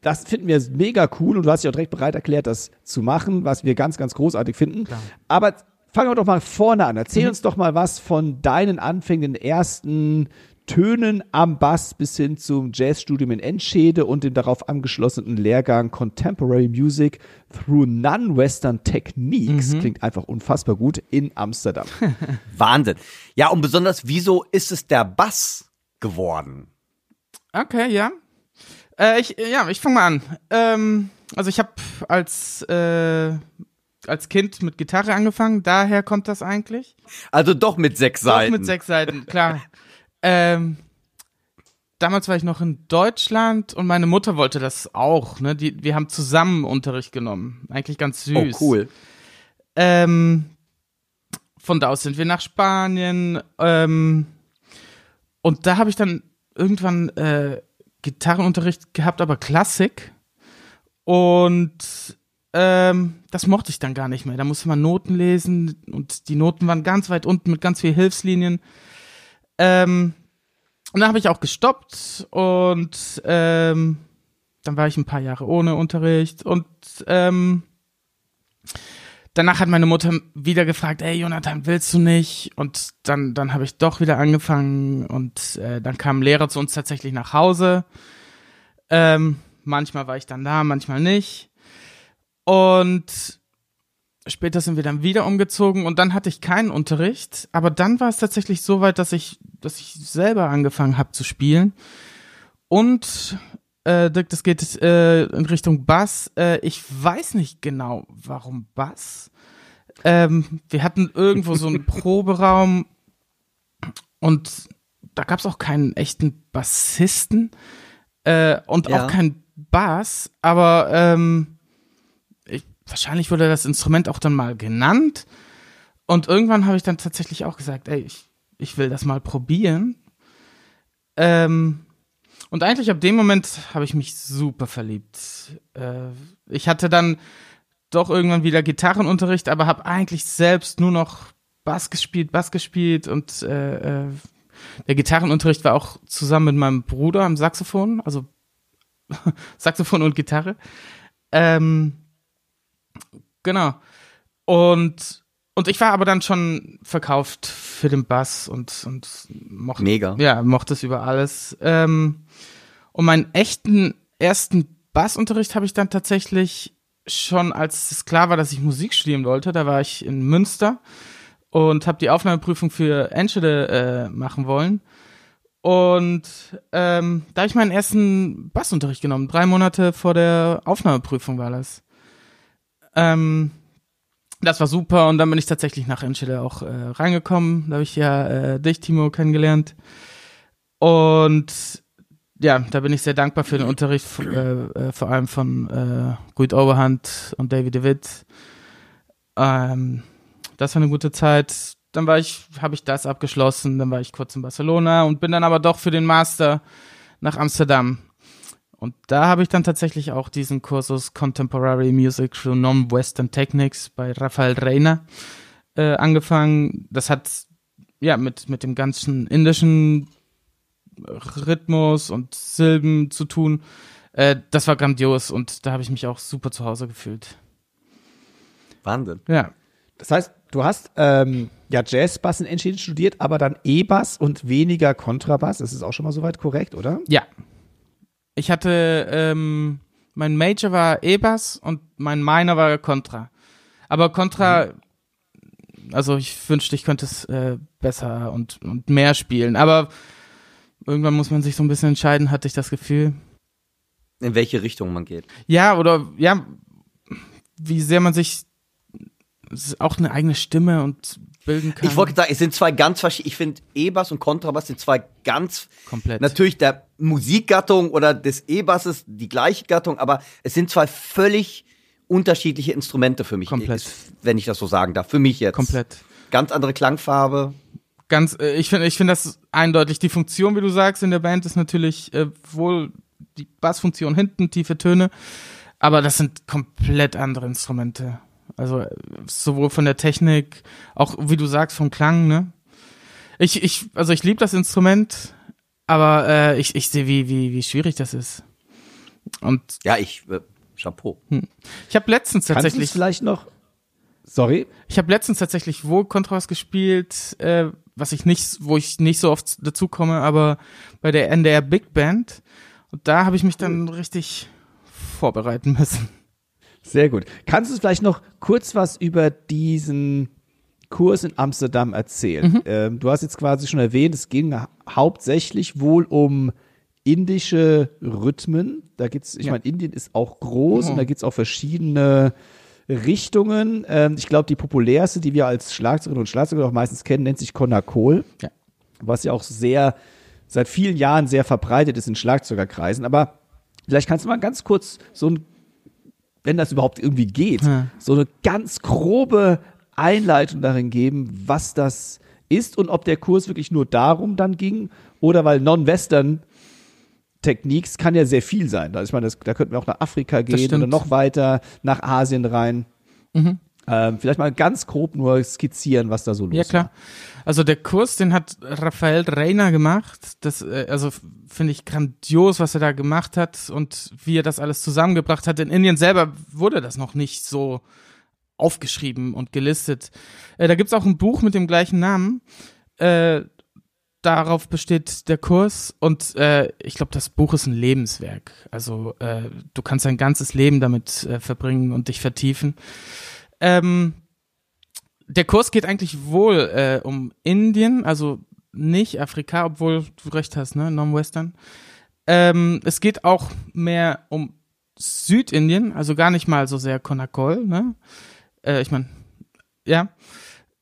das finden wir mega cool und du hast dich auch direkt bereit erklärt, das zu machen, was wir ganz, ganz großartig finden. Aber fangen wir doch mal vorne an. Erzähl uns doch mal was von deinen Anfängen, den ersten Tönen am Bass bis hin zum Jazzstudium in Enschede und dem darauf angeschlossenen Lehrgang Contemporary Music through Non-Western Techniques. Klingt einfach unfassbar gut in Amsterdam. Wahnsinn. Ja, und besonders, wieso ist es der Bass geworden? Okay, ja. Äh, ich, ja, ich fange mal an. Ähm, also ich habe als, äh, als Kind mit Gitarre angefangen, daher kommt das eigentlich. Also doch mit sechs Seiten. Auch mit sechs Seiten, klar. ähm, damals war ich noch in Deutschland und meine Mutter wollte das auch. Ne? Die, wir haben zusammen Unterricht genommen. Eigentlich ganz Oh, süß. cool. Ähm, von da aus sind wir nach Spanien. Ähm, und da habe ich dann irgendwann äh, Gitarrenunterricht gehabt, aber Klassik. Und ähm, das mochte ich dann gar nicht mehr. Da musste man Noten lesen und die Noten waren ganz weit unten mit ganz vielen Hilfslinien. Ähm, und dann habe ich auch gestoppt und ähm, dann war ich ein paar Jahre ohne Unterricht und ähm, danach hat meine Mutter wieder gefragt, ey Jonathan, willst du nicht? Und dann, dann habe ich doch wieder angefangen und äh, dann kam ein Lehrer zu uns tatsächlich nach Hause. Ähm, manchmal war ich dann da, manchmal nicht. Und später sind wir dann wieder umgezogen und dann hatte ich keinen Unterricht, aber dann war es tatsächlich so weit, dass ich, dass ich selber angefangen habe zu spielen. Und äh, Dirk, das geht äh, in Richtung Bass. Äh, ich weiß nicht genau, warum Bass. Ähm, wir hatten irgendwo so einen Proberaum und da gab es auch keinen echten Bassisten äh, und Ja. auch keinen Bass, aber ähm, wahrscheinlich wurde das Instrument auch dann mal genannt. Und irgendwann habe ich dann tatsächlich auch gesagt, ey, ich, ich will das mal probieren. Ähm, und eigentlich ab dem Moment habe ich mich super verliebt. Äh, ich hatte dann doch irgendwann wieder Gitarrenunterricht, aber habe eigentlich selbst nur noch Bass gespielt, Bass gespielt und äh, äh, der Gitarrenunterricht war auch zusammen mit meinem Bruder am Saxophon, also Saxophon und Gitarre. Ähm, genau. Und und ich war aber dann schon verkauft für den Bass und und mochte Mega. ja, mochte es über alles. Ähm, und meinen echten ersten Bassunterricht habe ich dann tatsächlich schon, als es klar war, dass ich Musik studieren wollte. Da war ich in Münster und habe die Aufnahmeprüfung für Enschede äh, machen wollen. Und ähm, da habe ich meinen ersten Bassunterricht genommen. Drei Monate vor der Aufnahmeprüfung war das. Ähm, das war super und dann bin ich tatsächlich nach Enschede auch äh, reingekommen. Da habe ich ja äh, dich, Timo, kennengelernt. Und ja, da bin ich sehr dankbar für den Unterricht, äh, äh, vor allem von äh, Guido Oberhand und David DeWitt. Ähm, das war eine gute Zeit. Dann war ich, habe ich das abgeschlossen, dann war ich kurz in Barcelona und bin dann aber doch für den Master nach Amsterdam. Und da habe ich dann tatsächlich auch diesen Kursus Contemporary Music through Non-Western Techniques bei Rafael Reina äh, angefangen. Das hat ja mit, mit dem ganzen indischen Rhythmus und Silben zu tun. Äh, das war grandios und da habe ich mich auch super zu Hause gefühlt. Wahnsinn. Ja. Das heißt, du hast ähm, ja Jazzbass in Enschede studiert, aber dann E-Bass und weniger Kontrabass. Das ist auch schon mal soweit korrekt, oder? Ja. Ich hatte, ähm, mein Major war E-Bass und mein Minor war Contra. Aber Contra, also ich wünschte, ich könnte es äh, besser und, und mehr spielen. Aber irgendwann muss man sich so ein bisschen entscheiden, hatte ich das Gefühl. In welche Richtung man geht. Ja, oder ja, wie sehr man sich auch eine eigene Stimme und bilden kann. Ich wollte sagen, es sind zwei ganz verschiedene, ich finde E-Bass und Kontrabass sind zwei ganz, komplett. natürlich der Musikgattung oder des E-Basses die gleiche Gattung, aber es sind zwei völlig unterschiedliche Instrumente für mich. Komplett. Wenn ich das so sagen darf. Für mich jetzt. Komplett. Ganz andere Klangfarbe. ganz, äh, ich finde, ich finde das eindeutig. Die Funktion, wie du sagst, in der Band ist natürlich äh, wohl die Bassfunktion hinten, tiefe Töne, aber das sind komplett andere Instrumente. Also äh, sowohl von der Technik, auch wie du sagst, vom Klang, ne? Ich, ich, also ich liebe das Instrument, aber äh, ich, ich sehe, wie, wie, wie schwierig das ist. Und Ja, ich, äh, Chapeau. ich habe letztens Kannst du tatsächlich es vielleicht noch, sorry, Ich habe letztens tatsächlich wohl Contras gespielt, äh, was ich nicht, wo ich nicht so oft dazu komme, aber bei der NDR Big Band. Und da habe ich mich dann richtig vorbereiten müssen. Sehr gut. Kannst du vielleicht noch kurz was über diesen Kurs in Amsterdam erzählen? Ähm, du hast jetzt quasi schon erwähnt, es ging ha- hauptsächlich wohl um indische Rhythmen. Da gibt's, ich Ja. meine, Indien ist auch groß und da gibt's auch verschiedene Richtungen. Ähm, ich glaube, die populärste, die wir als Schlagzeuger und Schlagzeuger auch meistens kennen, nennt sich Konakol. Ja. Was ja auch sehr, seit vielen Jahren sehr verbreitet ist in Schlagzeugerkreisen. Aber vielleicht kannst du mal ganz kurz so ein wenn das überhaupt irgendwie geht, so eine ganz grobe Einleitung darin geben, was das ist und ob der Kurs wirklich nur darum dann ging oder weil Non-Western Techniques kann ja sehr viel sein. Da, ich meine, das, da könnten wir auch nach Afrika gehen oder noch weiter nach Asien rein. Ähm, vielleicht mal ganz grob nur skizzieren, was da so los Ja, klar. Also der Kurs, den hat Raphael Reiner gemacht. Das, äh, also finde ich grandios, was er da gemacht hat und wie er das alles zusammengebracht hat. In Indien selber wurde das noch nicht so aufgeschrieben und gelistet. Äh, da gibt's auch ein Buch mit dem gleichen Namen. Äh, darauf besteht der Kurs und äh, ich glaube, das Buch ist ein Lebenswerk. Also äh, du kannst dein ganzes Leben damit äh, verbringen und dich vertiefen. Ähm, der Kurs geht eigentlich wohl äh, um Indien, also nicht Afrika, obwohl du recht hast, ne, Non-Western. Ähm, es geht auch mehr um Südindien, also gar nicht mal so sehr Konakol, ne? Äh, ich meine, ja.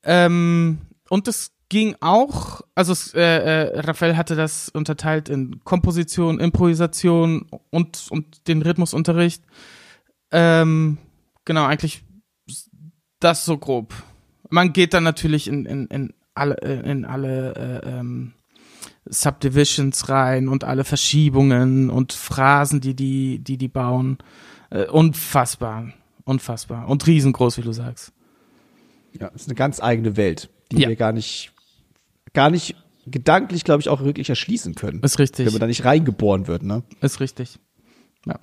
Ähm, und es ging auch, also äh, äh, Raphael hatte das unterteilt in Komposition, Improvisation und, und den Rhythmusunterricht. Ähm, genau, eigentlich das so grob. Man geht dann natürlich in, in, in alle, in alle äh, ähm, Subdivisions rein und alle Verschiebungen und Phrasen, die die, die, die bauen. Äh, unfassbar. Unfassbar. Und riesengroß, wie du sagst. Ja, ist eine ganz eigene Welt, die Ja. wir gar nicht, gar nicht gedanklich, glaube ich, auch wirklich erschließen können. Ist richtig. Wenn man da nicht reingeboren wird, ne? Ist richtig. Ja.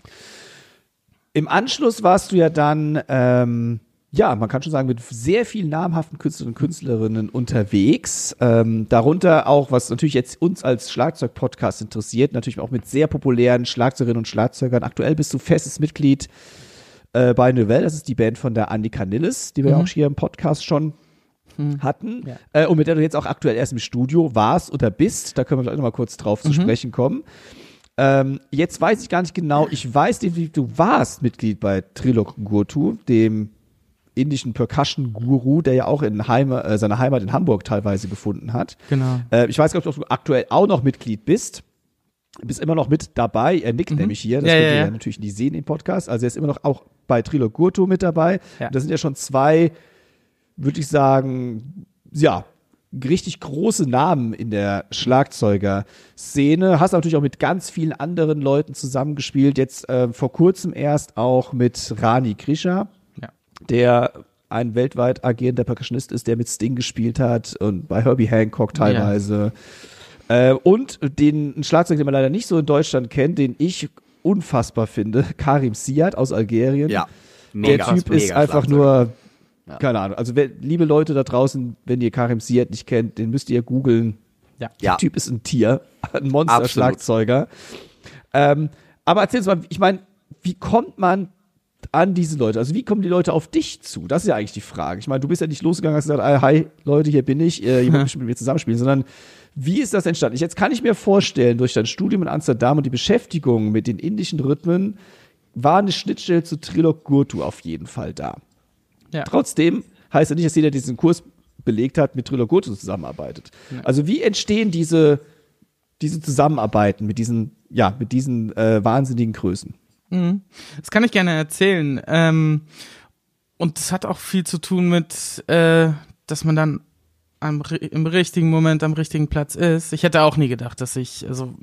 Im Anschluss warst du ja dann, ähm, ja, man kann schon sagen, mit sehr vielen namhaften Künstlern und Künstlerinnen unterwegs. Ähm, darunter auch, was natürlich jetzt uns als Schlagzeug-Podcast interessiert, natürlich auch mit sehr populären Schlagzeugerinnen und Schlagzeugern. Aktuell bist du festes Mitglied äh, bei Novell, das ist die Band von der Annika Nilles, die wir ja auch hier im Podcast schon hatten äh, und mit der du jetzt auch aktuell erst im Studio warst oder bist. Da können wir gleich nochmal kurz drauf zu sprechen kommen. Ähm, jetzt weiß ich gar nicht genau, ich weiß definitiv, du warst Mitglied bei Trilok Gurtu, dem indischen Percussion-Guru, der ja auch in Heima, äh, seine Heimat in Hamburg teilweise gefunden hat. Genau. Äh, ich weiß gar nicht, ob du aktuell auch noch Mitglied bist. Bist immer noch mit dabei. Er nickt nämlich hier. Das Mhm. Ja, könnt ja, ihr ja, natürlich nicht sehen im Podcast. Also er ist immer noch auch bei Trilok Gurtu mit dabei. Ja. Und das sind ja schon zwei, würde ich sagen, ja, richtig große Namen in der Schlagzeuger-Szene. Hast natürlich auch mit ganz vielen anderen Leuten zusammengespielt. Jetzt äh, vor kurzem erst auch mit Rani Krisha, Ja. Der ein weltweit agierender Percussionist ist, der mit Sting gespielt hat und bei Herbie Hancock teilweise. Äh, und den ein Schlagzeug, den man leider nicht so in Deutschland kennt, den ich unfassbar finde, Karim Siad aus Algerien. Ja. Der Typ ist mega einfach nur, keine Ahnung. Also wer, liebe Leute da draußen, wenn ihr Karim Siad nicht kennt, den müsst ihr googeln. Ja. Der Ja. Typ ist ein Tier, ein. Monster-Schlagzeuger. Ähm, aber erzähl uns mal, ich meine, wie kommt man an diese Leute? Also wie kommen die Leute auf dich zu? Das ist ja eigentlich die Frage. Ich meine, du bist ja nicht losgegangen und hast gesagt, ah, hi Leute, hier bin ich, äh, wollt bestimmt mit mir zusammenspielen, sondern wie ist das entstanden? Ich, jetzt kann ich mir vorstellen, durch dein Studium in Amsterdam und die Beschäftigung mit den indischen Rhythmen war eine Schnittstelle zu Trilok Gurtu auf jeden Fall da. Ja. Trotzdem heißt ja nicht, dass jeder der diesen Kurs belegt hat, mit Trilok Gurtu zusammenarbeitet. Also wie entstehen diese, diese Zusammenarbeiten mit diesen, ja, mit diesen äh, wahnsinnigen Größen? Das kann ich gerne erzählen. Ähm, und das hat auch viel zu tun mit, äh, dass man dann am, im richtigen Moment am richtigen Platz ist. Ich hätte auch nie gedacht, dass ich, also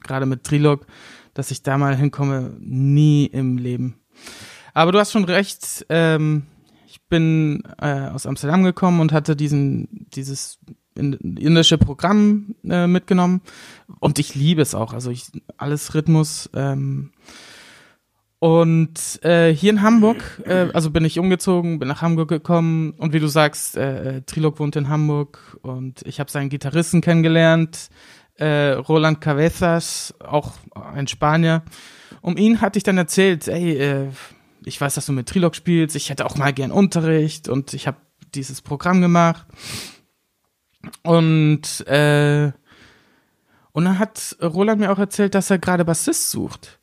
gerade mit Trilog, dass ich da mal hinkomme. Nie im Leben. Aber du hast schon recht. Ähm, ich bin äh, aus Amsterdam gekommen und hatte diesen, dieses in- indische Programm äh, mitgenommen. Und ich liebe es auch. Also ich, alles Rhythmus. Ähm, Und äh, hier in Hamburg, äh, also bin ich umgezogen, bin nach Hamburg gekommen und wie du sagst, äh, äh Trilog wohnt in Hamburg und ich habe seinen Gitarristen kennengelernt, äh, Roland Cabezas, auch ein Spanier. Um ihn hatte ich dann erzählt, ey, äh, ich weiß, dass du mit Trilog spielst, ich hätte auch mal gern Unterricht und ich habe dieses Programm gemacht. Und äh, und dann hat Roland mir auch erzählt, dass er gerade Bassist sucht.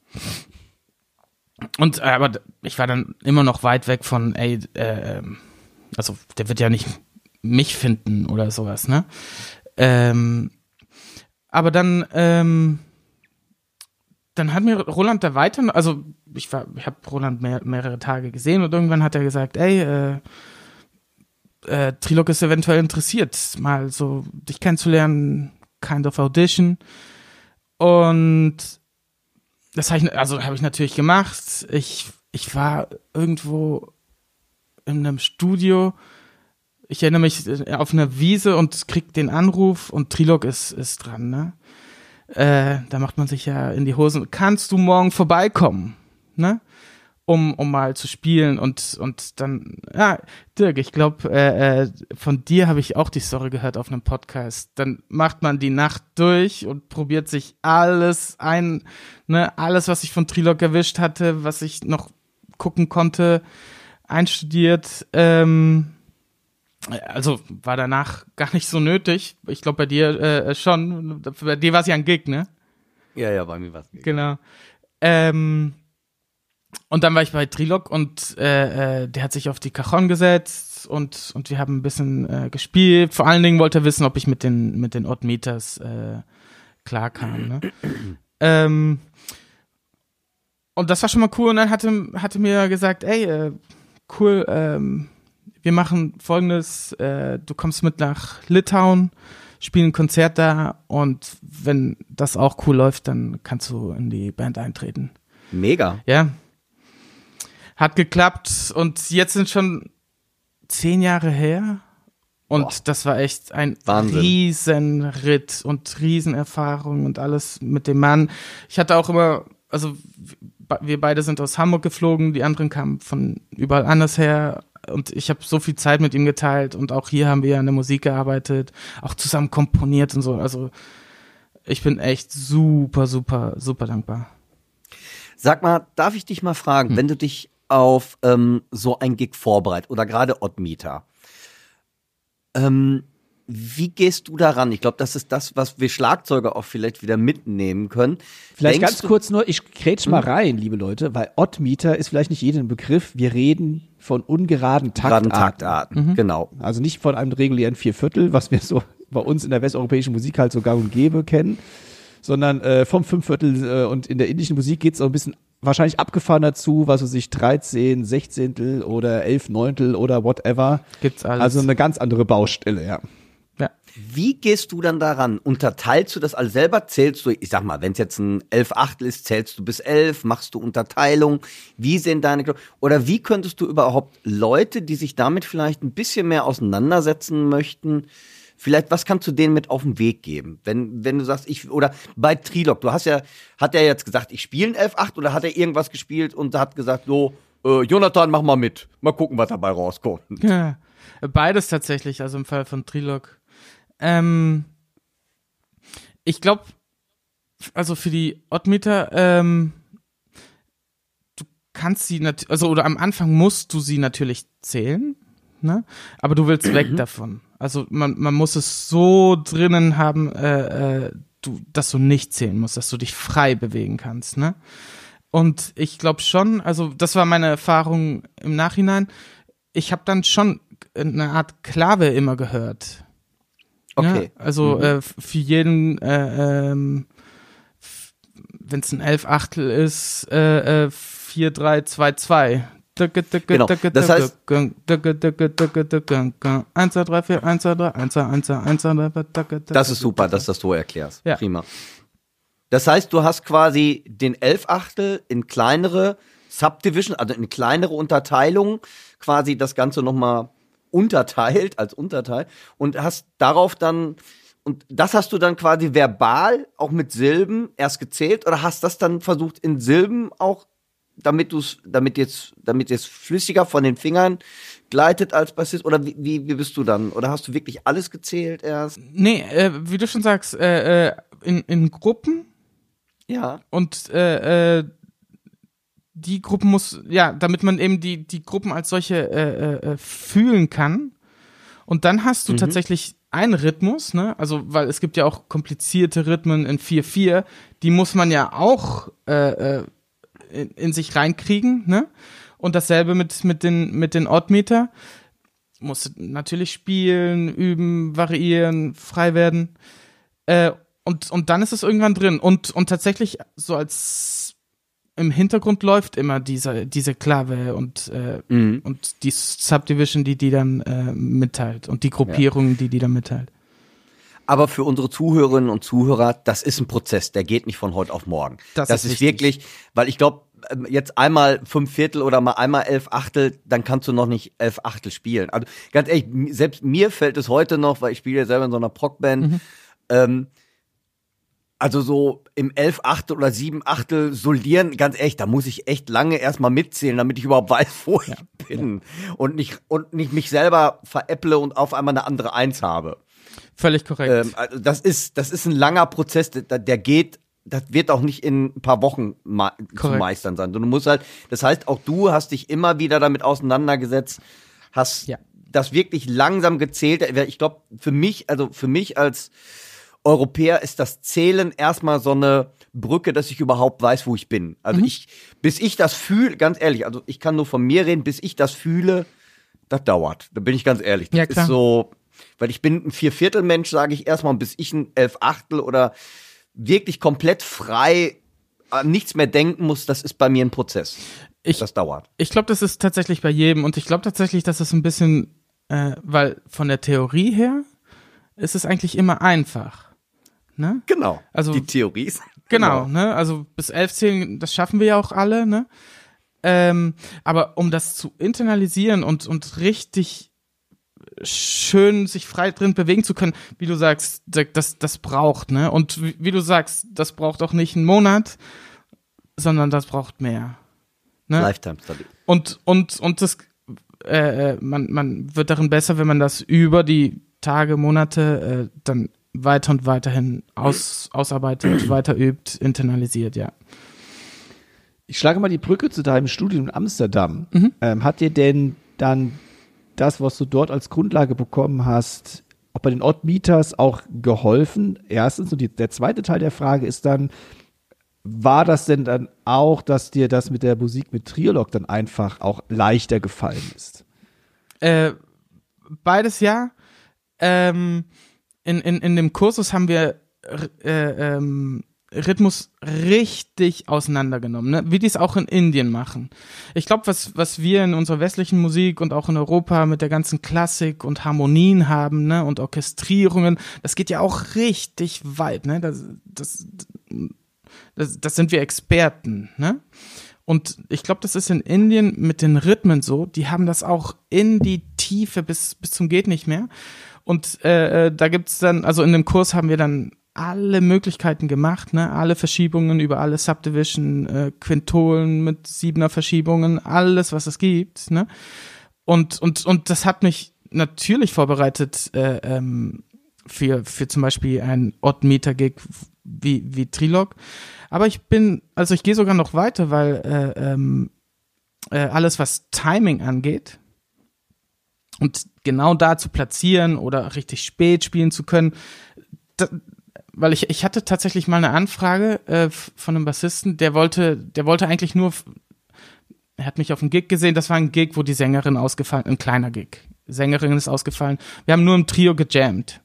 Und äh, aber ich war dann immer noch weit weg von, ey, äh, also der wird ja nicht mich finden oder sowas, ne? Ähm, aber dann, ähm, dann hat mir Roland da weiter, also ich war, ich habe Roland mehr, mehrere Tage gesehen und irgendwann hat er gesagt, ey, äh, äh, Trilog ist eventuell interessiert, mal so dich kennenzulernen, kind of audition. Und das habe ich, also habe ich natürlich gemacht. Ich, ich war irgendwo in einem Studio. Ich erinnere mich äh, auf einer Wiese und krieg den Anruf und Trilog ist, ist dran, ne? Äh, da macht man sich ja in die Hosen. Kannst du morgen vorbeikommen? Ne? Um, um mal zu spielen und, und dann, ja, Dirk, ich glaube, äh, äh, von dir habe ich auch die Story gehört auf einem Podcast. Dann macht man die Nacht durch und probiert sich alles ein, ne, alles, was ich von Trilog erwischt hatte, was ich noch gucken konnte, einstudiert. Ähm, also war danach gar nicht so nötig. Ich glaube, bei dir äh, schon. Bei dir war es ja ein Gig, ne? Ja, ja, bei mir war es Genau. Ähm, und dann war ich bei Trilog und äh, äh, der hat sich auf die Cajon gesetzt und und wir haben ein bisschen äh, gespielt. Vor allen Dingen wollte er wissen, ob ich mit den mit den Odd Meters äh, klarkam. Ne? ähm, und das war schon mal cool. Und dann hatte hatte mir gesagt, ey, äh, cool, ähm, wir machen Folgendes: äh, Du kommst mit nach Litauen, spielen ein Konzert da und wenn das auch cool läuft, dann kannst du in die Band eintreten. Mega. Ja, hat geklappt und jetzt sind schon zehn Jahre her. Und Boah. das war echt ein Wahnsinn. Riesenritt und Riesenerfahrung und alles mit dem Mann. Ich hatte auch immer, also wir beide sind aus Hamburg geflogen, die anderen kamen von überall anders her. Und ich habe so viel Zeit mit ihm geteilt und auch hier haben wir an der Musik gearbeitet, auch zusammen komponiert und so. Also ich bin echt super, super, super dankbar. Sag mal, darf ich dich mal fragen, hm. wenn du dich auf ähm, so ein Gig vorbereitet oder gerade Oddmeter. Ähm, wie gehst du daran? Ich glaube, das ist das, was wir Schlagzeuger auch vielleicht wieder mitnehmen können. Vielleicht Denkst ganz kurz nur, ich kretsch mal hm? rein, liebe Leute, weil Oddmeter ist vielleicht nicht jedem Begriff. Wir reden von ungeraden Taktarten. Taktarten, mhm. genau. Also nicht von einem regulären Vierviertel, was wir so bei uns in der westeuropäischen Musik halt so gang und gäbe kennen, sondern äh, vom Fünfviertel äh, und in der indischen Musik geht es auch ein bisschen wahrscheinlich abgefahren dazu, was weiß ich, 13, 16 oder 11 Neuntel oder whatever. Gibt's alles. Also eine ganz andere Baustelle, ja. Ja. Wie gehst du dann daran? Unterteilst du das alles selber? Zählst du, ich sag mal, wenn es jetzt ein 11 Achtel ist, zählst du bis 11? Machst du Unterteilung? Wie sehen deine, oder wie könntest du überhaupt Leute, die sich damit vielleicht ein bisschen mehr auseinandersetzen möchten, Vielleicht, was kannst du denen mit auf den Weg geben? Wenn, wenn du sagst, ich, oder bei Trilog, du hast ja, hat er jetzt gesagt, ich spiele ein 11-8 oder hat er irgendwas gespielt und hat gesagt, so, äh, Jonathan, mach mal mit. Mal gucken, was dabei rauskommt. Ja, beides tatsächlich, also im Fall von Trilog. Ähm, ich glaube, also für die Oddmeter, ähm, du kannst sie also oder am Anfang musst du sie natürlich zählen, ne? Aber du willst weg davon. Also man, man muss es so drinnen haben, äh, äh, du, dass du nicht zählen musst, dass du dich frei bewegen kannst, ne? Und ich glaube schon, also das war meine Erfahrung im Nachhinein. Ich habe dann schon eine Art Klave immer gehört. Okay. Ja? Also mhm. äh, für jeden, äh, ähm, wenn es ein Elf Achtel ist, äh, äh, 4, 3, 2, 2. Das heißt, 1, 2, 3, 4, 1, 2, 3, 1, 2, 1, 2, 1, 2, 3, Das ist super, dass das so erklärst. Ja. Prima. Das heißt, du hast quasi den 11 Achtel in kleinere Subdivision, also in kleinere Unterteilungen, quasi das Ganze nochmal unterteilt als Unterteil und hast darauf dann und das hast du dann quasi verbal auch mit Silben erst gezählt oder hast das dann versucht in Silben auch damit du's, damit jetzt, damit jetzt flüssiger von den Fingern gleitet als Bassist? Oder wie, wie, wie bist du dann? Oder hast du wirklich alles gezählt erst? Nee, äh, wie du schon sagst, äh, äh, in, in Gruppen Ja. und äh, äh, die Gruppen muss, ja, damit man eben die, die Gruppen als solche äh, äh, äh, fühlen kann. Und dann hast du tatsächlich einen Rhythmus, ne? Also, weil es gibt ja auch komplizierte Rhythmen in 4-4, die muss man ja auch äh, äh, in, in sich reinkriegen, ne? Und dasselbe mit, mit den, mit den Oddmeter. Musst natürlich spielen, üben, variieren, frei werden. Äh, und, und dann ist es irgendwann drin. Und, und tatsächlich so als im Hintergrund läuft immer diese, diese Klave und, äh, und die Subdivision, die die dann äh, mitteilt und die Gruppierungen, die die dann mitteilt. Aber für unsere Zuhörerinnen und Zuhörer, das ist ein Prozess, der geht nicht von heute auf morgen. Das Das, ist ist, wirklich, weil ich glaube, jetzt einmal fünf Viertel oder mal einmal elf Achtel, dann kannst du noch nicht elf Achtel spielen. Also ganz ehrlich, selbst mir fällt es heute noch, weil ich spiele ja selber in so einer Proc-Band, ähm, also so im elf Achtel oder sieben Achtel solieren, ganz ehrlich, da muss ich echt lange erstmal mitzählen, damit ich überhaupt weiß, wo ich bin. Und nicht, und nicht mich selber veräpple und auf einmal eine andere Eins habe. Völlig korrekt. Ähm, also das ist, das ist ein langer Prozess, der, der geht, das wird auch nicht in ein paar Wochen ma zu meistern sein. Du musst halt, das heißt, auch du hast dich immer wieder damit auseinandergesetzt, hast Ja. das wirklich langsam gezählt. Ich glaube, für mich, also für mich als Europäer ist das Zählen erstmal so eine Brücke, dass ich überhaupt weiß, wo ich bin. Also Mhm. ich, bis ich das fühle, ganz ehrlich, also ich kann nur von mir reden, bis ich das fühle, das dauert. Da bin ich ganz ehrlich. Das Ja, ist so, weil ich bin ein Vierviertelmensch, sage ich erstmal, bis ich ein Elfachtel oder wirklich komplett frei an nichts mehr denken muss, das ist bei mir ein Prozess. Ich- das dauert. Ich glaube, das ist tatsächlich bei jedem und ich glaube tatsächlich, dass es ein bisschen, äh, weil von der Theorie her ist es eigentlich immer einfach. Ne? Genau. Also- die Theorie ist Genau, ne? Also bis elf zählen, das schaffen wir ja auch alle, ne? Ähm, aber um das zu internalisieren und, und richtig schön sich frei drin bewegen zu können, wie du sagst, da- das, das braucht, ne? Und wie, wie du sagst, das braucht auch nicht einen Monat, sondern das braucht mehr. Ne? Lifetime Study. Und, und, und das, äh, äh, man, man wird darin besser, wenn man das über die Tage, Monate äh, dann weiter und weiterhin aus, ausarbeitet, weiter übt, internalisiert, ja. Ich schlage mal die Brücke zu deinem Studium in Amsterdam. Mhm. Ähm, hat dir denn dann das, was du dort als Grundlage bekommen hast, auch bei den Odd Meters auch geholfen? Erstens. Und die, der zweite Teil der Frage ist dann, war das denn dann auch, dass dir das mit der Musik mit Triolog dann einfach auch leichter gefallen ist? Äh, beides ja. Ähm, in, in, in dem Kursus haben wir äh, ähm, Rhythmus richtig auseinandergenommen, ne? wie die es auch in Indien machen. Ich glaube, was, was wir in unserer westlichen Musik und auch in Europa mit der ganzen Klassik und Harmonien haben ne? und Orchestrierungen, das geht ja auch richtig weit. Ne? Das, das, das, das sind wir Experten. Ne? Und ich glaube, das ist in Indien mit den Rhythmen so. Die haben das auch in die Tiefe bis, bis zum geht nicht mehr. Und äh, äh, da gibt's dann, also in dem Kurs haben wir dann alle Möglichkeiten gemacht, ne? Alle Verschiebungen über alle Subdivision, äh, Quintolen mit siebener Verschiebungen, alles, was es gibt, ne? Und, und, und das hat mich natürlich vorbereitet äh, ähm, für, für zum Beispiel ein Odd-Meter-Gig wie, wie Trilog. Aber ich bin, also ich gehe sogar noch weiter, weil äh, ähm, äh, alles, was Timing angeht und genau da zu platzieren oder richtig spät spielen zu können, weil ich, ich hatte tatsächlich mal eine Anfrage äh, von einem Bassisten, der wollte, der wollte eigentlich nur, er hat mich auf einem Gig gesehen, das war ein Gig, wo die Sängerin ausgefallen, ein kleiner Gig. Sängerin ist ausgefallen. Wir haben nur im Trio gejammt.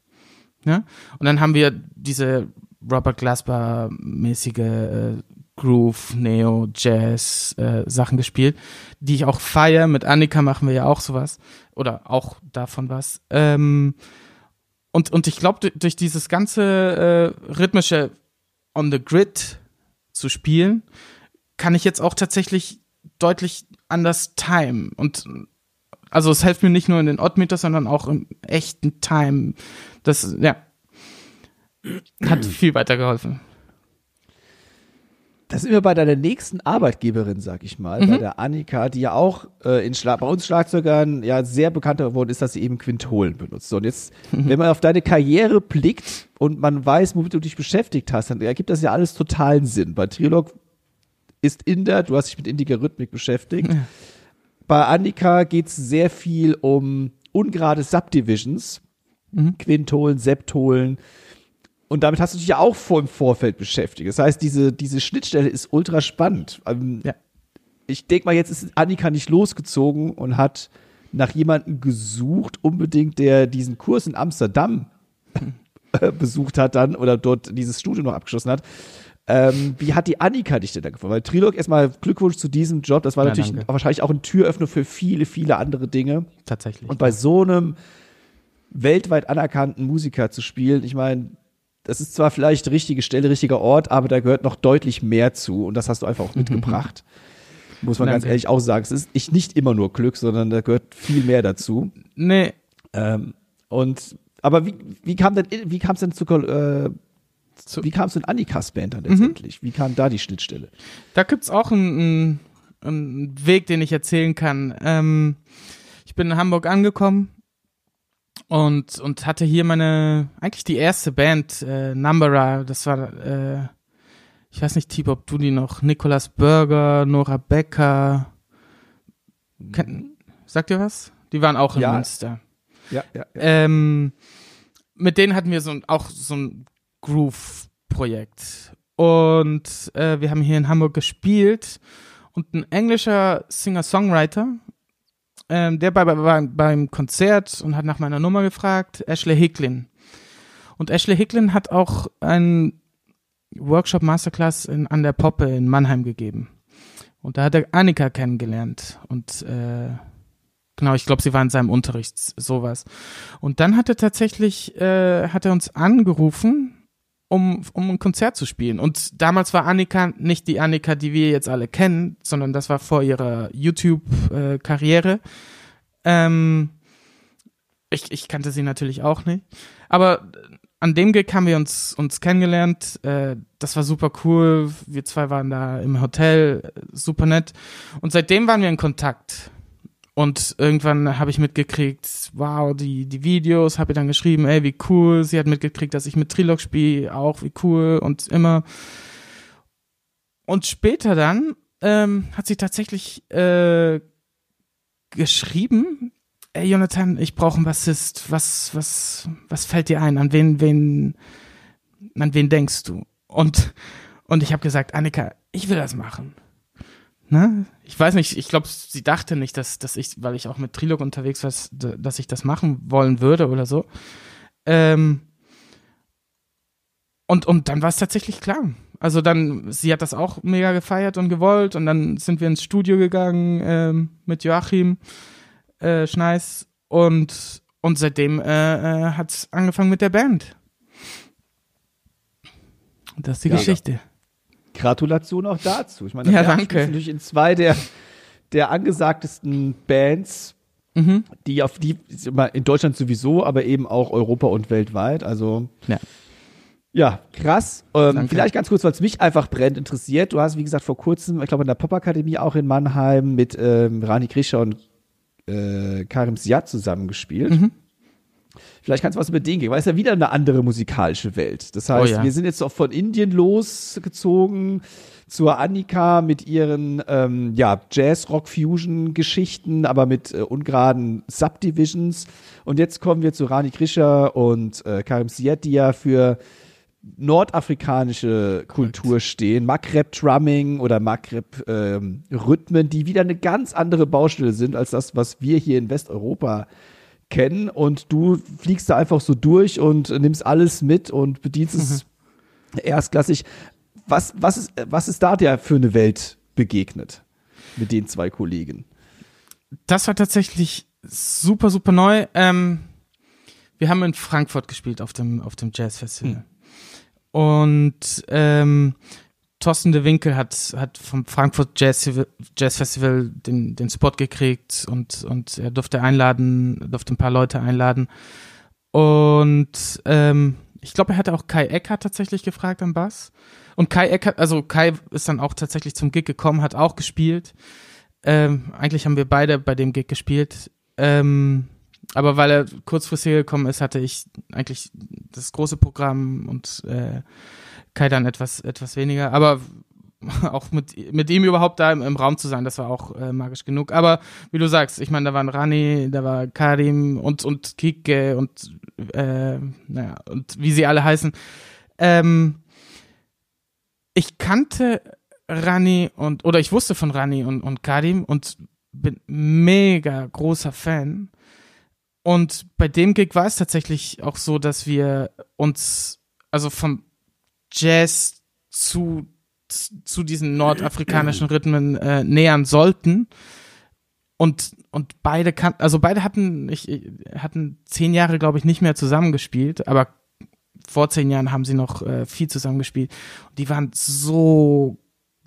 Ne? Und dann haben wir diese Robert Glasper-mäßige äh, Groove, Neo, Jazz äh, Sachen gespielt, die ich auch feier. Mit Annika machen wir ja auch sowas. Oder auch davon was. Ähm, und, und ich glaube, durch dieses ganze äh, rhythmische on the grid zu spielen, kann ich jetzt auch tatsächlich deutlich anders time. Und also es hilft mir nicht nur in den Oddmeter, sondern auch im echten Time. Das, ja, hat viel weitergeholfen. Das sind wir bei deiner nächsten Arbeitgeberin, sag ich mal, bei der Annika, die ja auch äh, in Schla bei uns Schlagzeugern ja sehr bekannt geworden ist, dass sie eben Quintolen benutzt. So, und jetzt, wenn man auf deine Karriere blickt und man weiß, womit du dich beschäftigt hast, dann ergibt das ja alles totalen Sinn. Bei Trilog ist Inder, du hast dich mit indiger Rhythmik beschäftigt. Bei Annika geht's sehr viel um ungerade Subdivisions, Quintolen, Septolen. Und damit hast du dich ja auch vor im Vorfeld beschäftigt. Das heißt, diese, diese Schnittstelle ist ultra spannend. Ähm, Ja. Ich denke mal, jetzt ist Annika nicht losgezogen und hat nach jemandem gesucht, unbedingt, der diesen Kurs in Amsterdam äh, besucht hat dann oder dort dieses Studium noch abgeschlossen hat. Ähm, wie hat die Annika dich denn da gefunden? Weil Trilog erstmal Glückwunsch zu diesem Job. Das war Ja, natürlich danke. wahrscheinlich auch ein Türöffner für viele, viele andere Dinge. Tatsächlich. Und bei so einem weltweit anerkannten Musiker zu spielen, ich meine, das ist zwar vielleicht richtige Stelle, richtiger Ort, aber da gehört noch deutlich mehr zu und das hast du einfach auch mitgebracht. Muss man ganz Danke. ehrlich auch sagen. Es ist nicht, nicht immer nur Glück, sondern da gehört viel mehr dazu. nee, Ähm, und aber wie, wie kam denn, wie kam es denn zu, äh, Zu- wie kam es in Annikas Band dann letztendlich? Wie kam da die Schnittstelle? Da gibt's auch einen, einen Weg, den ich erzählen kann. Ähm, ich bin in Hamburg angekommen und, und hatte hier meine, eigentlich die erste Band, äh, Numbera, das war, äh, ich weiß nicht, Tibor, ob du die noch, Nicolas Burger, Nora Becker, Kenn, sagt ihr was? Die waren auch in Ja. Münster. Ja, ja, ja. Ähm, mit denen hatten wir so ein, auch so ein Groove-Projekt. Und äh, wir haben hier in Hamburg gespielt und ein englischer Singer-Songwriter, ähm, der bei, bei, beim Konzert und hat nach meiner Nummer gefragt, Ashley Hicklin. Und Ashley Hicklin hat auch einen Workshop Masterclass in, an der Poppe in Mannheim gegeben. Und da hat er Annika kennengelernt. Und äh, genau, ich glaube, sie war in seinem Unterricht, sowas. Und dann hat er tatsächlich, äh, hat er uns angerufen, um, um ein Konzert zu spielen. Und damals war Annika nicht die Annika, die wir jetzt alle kennen, sondern das war vor ihrer YouTube-Karriere. Ähm, ich, ich kannte sie natürlich auch nicht. Aber an dem Gig haben wir uns, uns kennengelernt. Äh, das war super cool. Wir zwei waren da im Hotel, super nett. Und seitdem waren wir in Kontakt. Und irgendwann habe ich mitgekriegt, wow, die, die Videos, habe ihr dann geschrieben, ey, wie cool. Sie hat mitgekriegt, dass ich mit Trilog spiele, auch wie cool und immer. Und später dann ähm, hat sie tatsächlich äh, geschrieben, ey Jonathan, ich brauche einen Bassist. Was, was, was fällt dir ein? An wen, wen, an wen denkst du? Und, und ich habe gesagt, Annika, ich will das machen. Ne? Ich weiß nicht, ich glaube, sie dachte nicht, dass, dass ich, weil ich auch mit Trilog unterwegs war, dass- ich das machen wollen würde oder so. Ähm, und, und dann war es tatsächlich klar. Also dann, sie hat das auch mega gefeiert und gewollt und dann sind wir ins Studio gegangen ähm, mit Joachim äh, Schneis und, und seitdem äh, äh, hat es angefangen mit der Band. Und das ist die Ja. Geschichte. Gratulation auch dazu. Ich meine, Ja, danke. spielt natürlich in zwei der, der angesagtesten Bands, Mhm. die auf die in Deutschland sowieso, aber eben auch Europa und weltweit. Also Ja. ja, krass. Ähm, vielleicht ganz kurz, weil es mich einfach brennt interessiert. Du hast, wie gesagt, vor kurzem, ich glaube, in der Popakademie auch in Mannheim mit ähm, Rani Krischer und äh, Karim Siad zusammengespielt. Mhm. Vielleicht kannst du was über den gehen, weil es ja wieder eine andere musikalische Welt. Das heißt, Oh ja. wir sind jetzt auch von Indien losgezogen zur Annika mit ihren ähm, ja, Jazz-Rock-Fusion-Geschichten, aber mit äh, ungeraden Subdivisions. Und jetzt kommen wir zu Rani Krischer und äh, Karim Siad, die ja für nordafrikanische Kultur stehen, Maghreb-Drumming oder Maghreb-Rhythmen, die wieder eine ganz andere Baustelle sind als das, was wir hier in Westeuropa kennen. Und du fliegst da einfach so durch und nimmst alles mit und bedienst es erstklassig. Was, was, ist, was ist da der für eine Welt begegnet mit den zwei Kollegen? Das war tatsächlich super, super neu. Ähm, wir haben in Frankfurt gespielt auf dem, auf dem Jazz Festival. Und ähm, Thorsten de Winkel hat, hat vom Frankfurt Jazz, Jazz Festival den, den Spot gekriegt und, und er durfte einladen, durfte ein paar Leute einladen. Und ähm, ich glaube, er hatte auch Kai Eckert tatsächlich gefragt am Bass. Und Kai Eckert, also Kai ist dann auch tatsächlich zum Gig gekommen, hat auch gespielt. Ähm, eigentlich haben wir beide bei dem Gig gespielt. Ähm, aber weil er kurzfristig gekommen ist, hatte ich eigentlich das große Programm und äh, Kai dann etwas, etwas weniger. Aber auch mit, mit ihm überhaupt da im, im Raum zu sein, das war auch äh, magisch genug. Aber wie du sagst, ich meine, da waren Rani, da war Karim und, und Kike und äh, naja, und wie sie alle heißen. Ähm, ich kannte Rani und, oder ich wusste von Rani und, und Karim und bin mega großer Fan. Und bei dem Gig war es tatsächlich auch so, dass wir uns, also vom Jazz zu zu diesen nordafrikanischen Rhythmen äh, nähern sollten. Und, und beide kannten, also beide hatten, ich, hatten zehn Jahre, glaube ich, nicht mehr zusammengespielt, aber vor zehn Jahren haben sie noch äh, viel zusammengespielt. Und die waren so,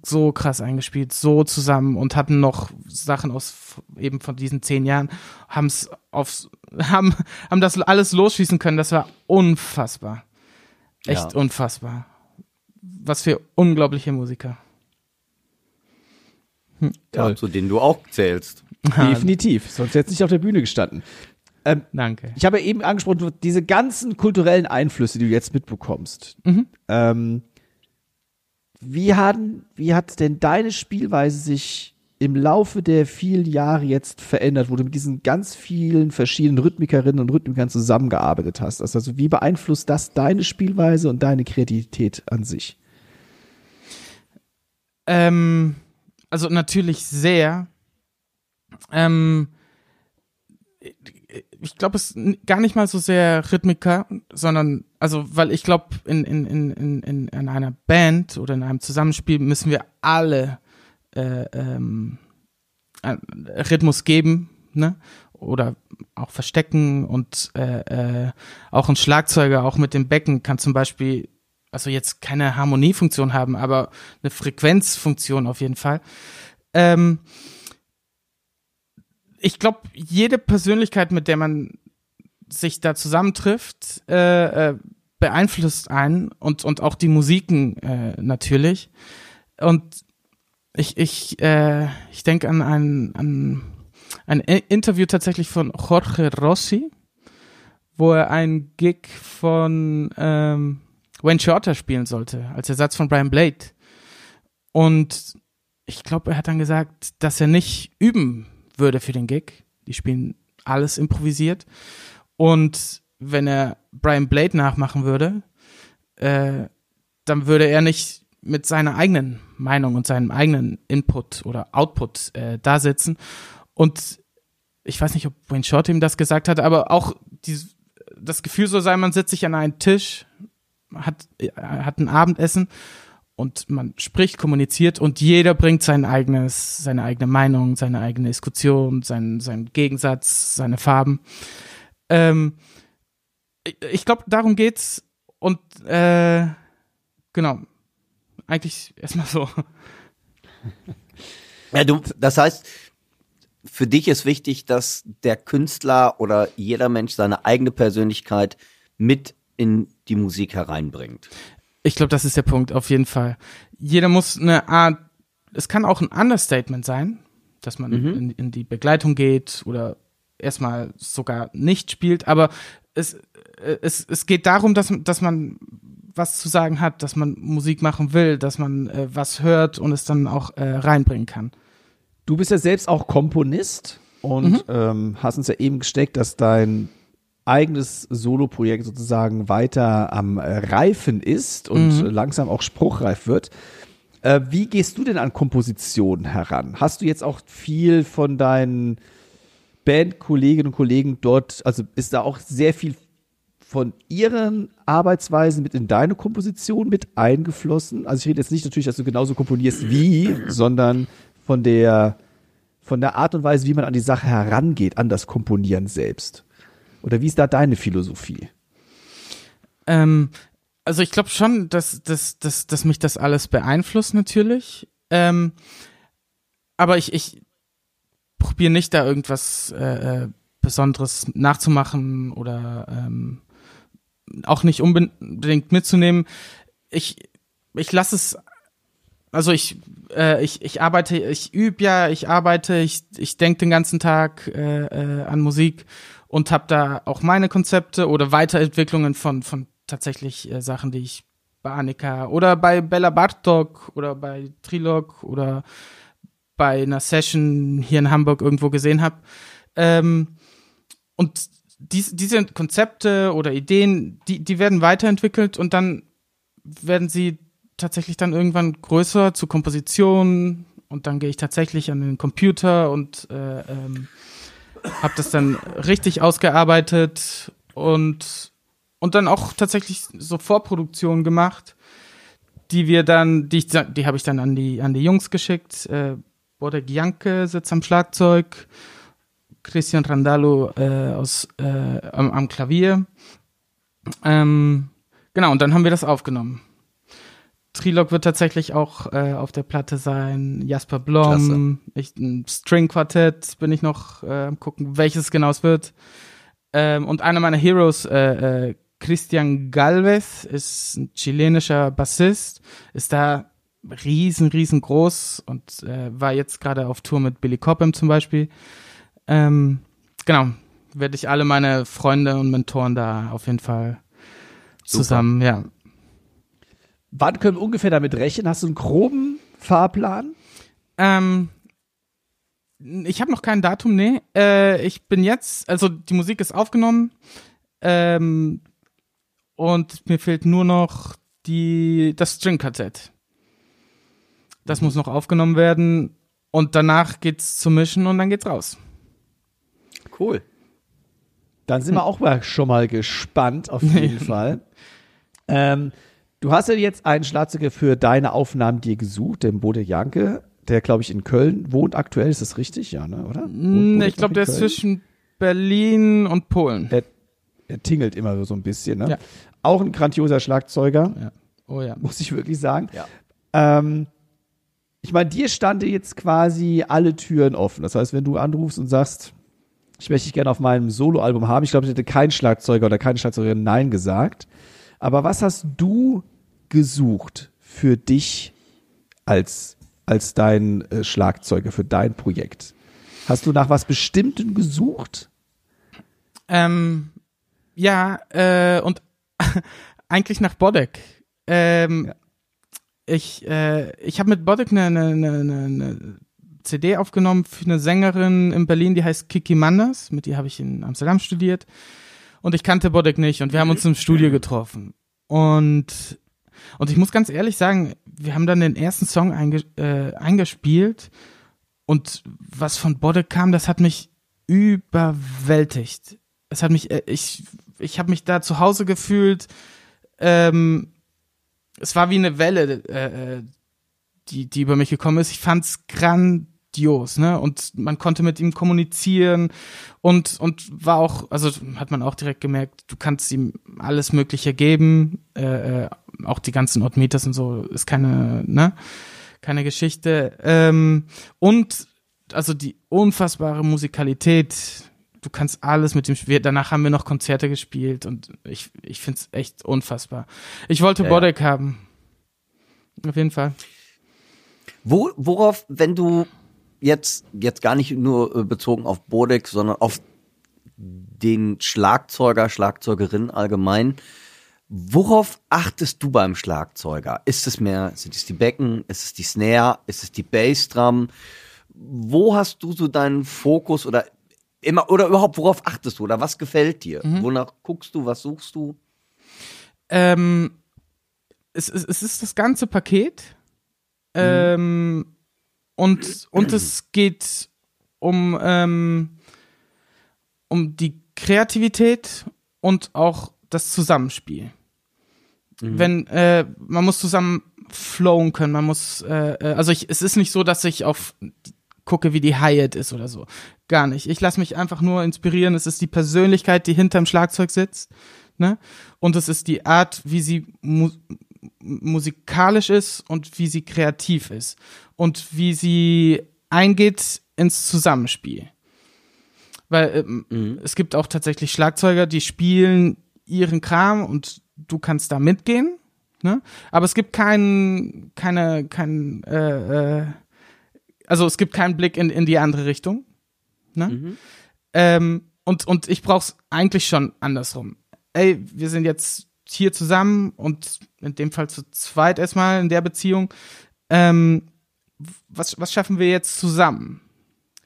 so krass eingespielt, so zusammen und hatten noch Sachen aus eben von diesen zehn Jahren, haben es aufs, haben, haben das alles losschießen können. Das war unfassbar. Echt ja. unfassbar was für unglaubliche Musiker. Hm, ja, zu denen du auch zählst. Definitiv, sonst jetzt nicht auf der Bühne gestanden. Ähm, Danke. Ich habe eben angesprochen, diese ganzen kulturellen Einflüsse, die du jetzt mitbekommst. Mhm. Ähm, wie, hat, wie hat denn deine Spielweise sich im Laufe der vielen Jahre jetzt verändert, wo du mit diesen ganz vielen verschiedenen Rhythmikerinnen und Rhythmikern zusammengearbeitet hast? Also wie beeinflusst das deine Spielweise und deine Kreativität an sich? Ähm, also natürlich sehr. Ähm, ich glaube, es gar nicht mal so sehr Rhythmiker, sondern, also, weil ich glaube, in, in, in, in, in einer Band oder in einem Zusammenspiel müssen wir alle äh, ähm, Rhythmus geben, ne? Oder auch verstecken und äh, äh, auch ein Schlagzeuger, auch mit dem Becken kann zum Beispiel also jetzt keine Harmoniefunktion haben, aber eine Frequenzfunktion auf jeden Fall. Ähm, ich glaube, jede Persönlichkeit, mit der man sich da zusammentrifft, äh, äh, beeinflusst einen und, und auch die Musiken äh, natürlich. Und ich, ich, äh, ich denke an ein, an ein Interview tatsächlich von Jorge Rossi, wo er ein Gig von ähm, Wayne Shorter spielen sollte, als Ersatz von Brian Blade. Und ich glaube, er hat dann gesagt, dass er nicht üben würde für den Gig. Die spielen alles improvisiert. Und wenn er Brian Blade nachmachen würde, äh, dann würde er nicht mit seiner eigenen Meinung und seinem eigenen Input oder Output äh, da sitzen. Und ich weiß nicht, ob Wayne Short ihm das gesagt hat, aber auch die, das Gefühl so sei, man sitzt sich an einen Tisch hat, äh, hat ein Abendessen und man spricht, kommuniziert und jeder bringt sein eigenes, seine eigene Meinung, seine eigene Diskussion, seinen, seinen Gegensatz, seine Farben. Ähm, ich, glaube, darum geht's und äh, genau, eigentlich erstmal so. Ja, du, das heißt, für dich ist wichtig, dass der Künstler oder jeder Mensch seine eigene Persönlichkeit mit in die Musik hereinbringt. Ich glaube, das ist der Punkt, auf jeden Fall. Jeder muss eine Art, es kann auch ein Understatement sein, dass man mhm. in, in, die Begleitung geht oder erstmal sogar nicht spielt, aber es, äh, es, es geht darum, dass, dass man was zu sagen hat, dass man Musik machen will, dass man äh, was hört und es dann auch äh, reinbringen kann. Du bist ja selbst auch Komponist und mhm. ähm, hast uns ja eben gesteckt, dass dein eigenes Soloprojekt sozusagen weiter am Reifen ist und mhm. langsam auch spruchreif wird. Äh, wie gehst du denn an Kompositionen heran? Hast du jetzt auch viel von deinen Bandkolleginnen und Kollegen dort, also ist da auch sehr viel von ihren Arbeitsweisen mit in deine Komposition mit eingeflossen? Also ich rede jetzt nicht natürlich, dass du genauso komponierst wie, sondern von der, von der Art und Weise, wie man an die Sache herangeht, an das Komponieren selbst. Oder wie ist da deine Philosophie? Ähm, also ich glaube schon, dass, dass, dass, dass mich das alles beeinflusst natürlich. Ähm, aber ich, ich probiere nicht da irgendwas äh, äh Besonderes nachzumachen oder ähm, auch nicht unbedingt mitzunehmen. Ich, ich lasse es, also ich, äh, ich, ich arbeite, ich übe ja, ich arbeite, ich, ich denke den ganzen Tag äh, äh, an Musik und habe da auch meine Konzepte oder Weiterentwicklungen von, von tatsächlich äh, Sachen, die ich bei Annika oder bei Bella Bartok oder bei Trilog oder bei einer Session hier in Hamburg irgendwo gesehen habe. Ähm, und dies, diese Konzepte oder Ideen, die, die werden weiterentwickelt und dann werden sie tatsächlich dann irgendwann größer zu Komposition und dann gehe ich tatsächlich an den Computer und äh, ähm, habe das dann richtig ausgearbeitet und und dann auch tatsächlich so Vorproduktionen gemacht, die wir dann, die die habe ich dann an die an die Jungs geschickt. Äh, Bodek Janke sitzt am Schlagzeug, Christian Randalo äh, aus äh, am, am Klavier. Ähm, genau und dann haben wir das aufgenommen. Trilog wird tatsächlich auch äh, auf der Platte sein. Jasper Blom, ich, ein String-Quartett bin ich noch äh, am gucken, welches genau es wird. Ähm, und einer meiner Heroes, äh, äh, Christian Galvez, ist ein chilenischer Bassist, ist da riesen, riesengroß und äh, war jetzt gerade auf Tour mit Billy Cobham zum Beispiel. Ähm, genau, werde ich alle meine Freunde und Mentoren da auf jeden Fall zusammen, ja, Wann können wir ungefähr damit rechnen? Hast du einen groben Fahrplan? Ähm, ich habe noch kein Datum, nee. Äh, ich bin jetzt, also die Musik ist aufgenommen ähm, und mir fehlt nur noch die, das String-Quartett. Das muss noch aufgenommen werden und danach geht's zum Mischen und dann geht's raus. Cool. Dann sind wir auch mal schon mal gespannt, auf jeden Fall. Ähm, du hast ja jetzt einen Schlagzeuger für deine Aufnahmen dir gesucht, den Bode Janke, der, glaube ich, in Köln wohnt aktuell. Ist das richtig? Ja, ne? oder? Wohnt Mm, ich glaube, der in ist Köln? zwischen Berlin und Polen. Der, der tingelt immer so ein bisschen, ne? Ja. Auch ein grandioser Schlagzeuger, Ja. Oh ja. muss ich wirklich sagen. Ja. Ähm, ich meine, dir standen jetzt quasi alle Türen offen. Das heißt, wenn du anrufst und sagst, ich möchte dich gerne auf meinem Soloalbum haben, ich glaube, ich hätte kein Schlagzeuger oder keine Schlagzeugerin Nein gesagt. Aber was hast du gesucht für dich als, als dein äh, Schlagzeuger, für dein Projekt? Hast du nach was Bestimmtem gesucht? Ähm, ja, äh, und eigentlich nach Bodek. Ähm, Ja. Ich, äh, ich habe mit Bodek eine, eine, eine, eine CD aufgenommen für eine Sängerin in Berlin, die heißt Kiki Manders. Mit ihr habe ich in Amsterdam studiert. Und ich kannte Bodek nicht und wir haben uns im Studio getroffen. Und, und ich muss ganz ehrlich sagen, wir haben dann den ersten Song einge, äh, eingespielt und was von Bodek kam, das hat mich überwältigt. Es hat mich, äh, ich, ich habe mich da zu Hause gefühlt. Ähm, es war wie eine Welle, äh, äh, die, die über mich gekommen ist. Ich fand's grandios, ne? Und man konnte mit ihm kommunizieren und und war auch, also hat man auch direkt gemerkt, du kannst ihm alles Mögliche geben, äh, äh, auch die ganzen Odd Meters und so ist keine, ne? Keine Geschichte. Ähm, und also die unfassbare Musikalität. Du kannst alles mit dem Spiel. Danach haben wir noch Konzerte gespielt und ich, ich find's echt unfassbar. Ich wollte Ja, Bodek haben. Auf jeden Fall. Wo, worauf, wenn du jetzt, jetzt gar nicht nur äh, bezogen auf Bodek, sondern auf den Schlagzeuger, Schlagzeugerin allgemein, worauf achtest du beim Schlagzeuger? Ist es mehr, sind es die Becken, ist es die Snare, ist es die Bassdrum? Wo hast du so deinen Fokus oder immer, oder überhaupt, worauf achtest du oder was gefällt dir? Wonach guckst du, was suchst du? Ähm, es, es, es ist das ganze Paket. Ähm, und, und es geht um, ähm, um die Kreativität und auch das Zusammenspiel. Wenn, äh, man muss zusammen flowen können, man muss, äh, äh, also ich, es ist nicht so, dass ich auf gucke, wie die Hi-Hat ist oder so. Gar nicht. Ich lasse mich einfach nur inspirieren. Es ist die Persönlichkeit, die hinterm Schlagzeug sitzt. Ne? Und es ist die Art, wie sie mu musikalisch ist und wie sie kreativ ist. Und wie sie eingeht ins Zusammenspiel. Weil ähm, es gibt auch tatsächlich Schlagzeuger, die spielen ihren Kram und du kannst da mitgehen. Ne? Aber es gibt keinen, keine, kein, äh, äh, also es gibt keinen Blick in, in die andere Richtung. Ne? Ähm, und, und ich brauch's eigentlich schon andersrum. Ey, wir sind jetzt hier zusammen und in dem Fall zu zweit erstmal in der Beziehung. Ähm, was, was schaffen wir jetzt zusammen?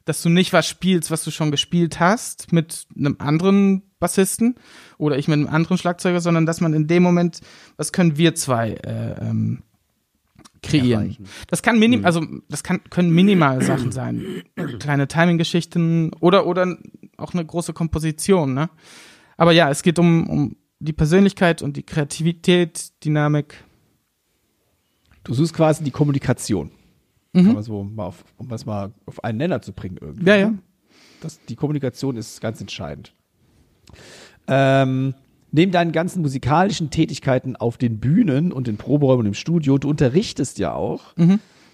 Dass du nicht was spielst, was du schon gespielt hast mit einem anderen Bassisten oder ich mit einem anderen Schlagzeuger, sondern dass man in dem Moment, was können wir zwei äh, ähm, kreieren. Erreichen. Das kann minim, also das kann, können minimal Sachen sein. Kleine Timing-Geschichten oder, oder auch eine große Komposition, ne? Aber ja, es geht um, um die Persönlichkeit und die Kreativität, Dynamik. Du suchst quasi die Kommunikation. Kann man so mal auf, um das mal auf einen Nenner zu bringen irgendwie. Ja, ja. ne? Das, die Kommunikation ist ganz entscheidend. Ähm, neben deinen ganzen musikalischen Tätigkeiten auf den Bühnen und den Proberäumen und im Studio, du unterrichtest ja auch.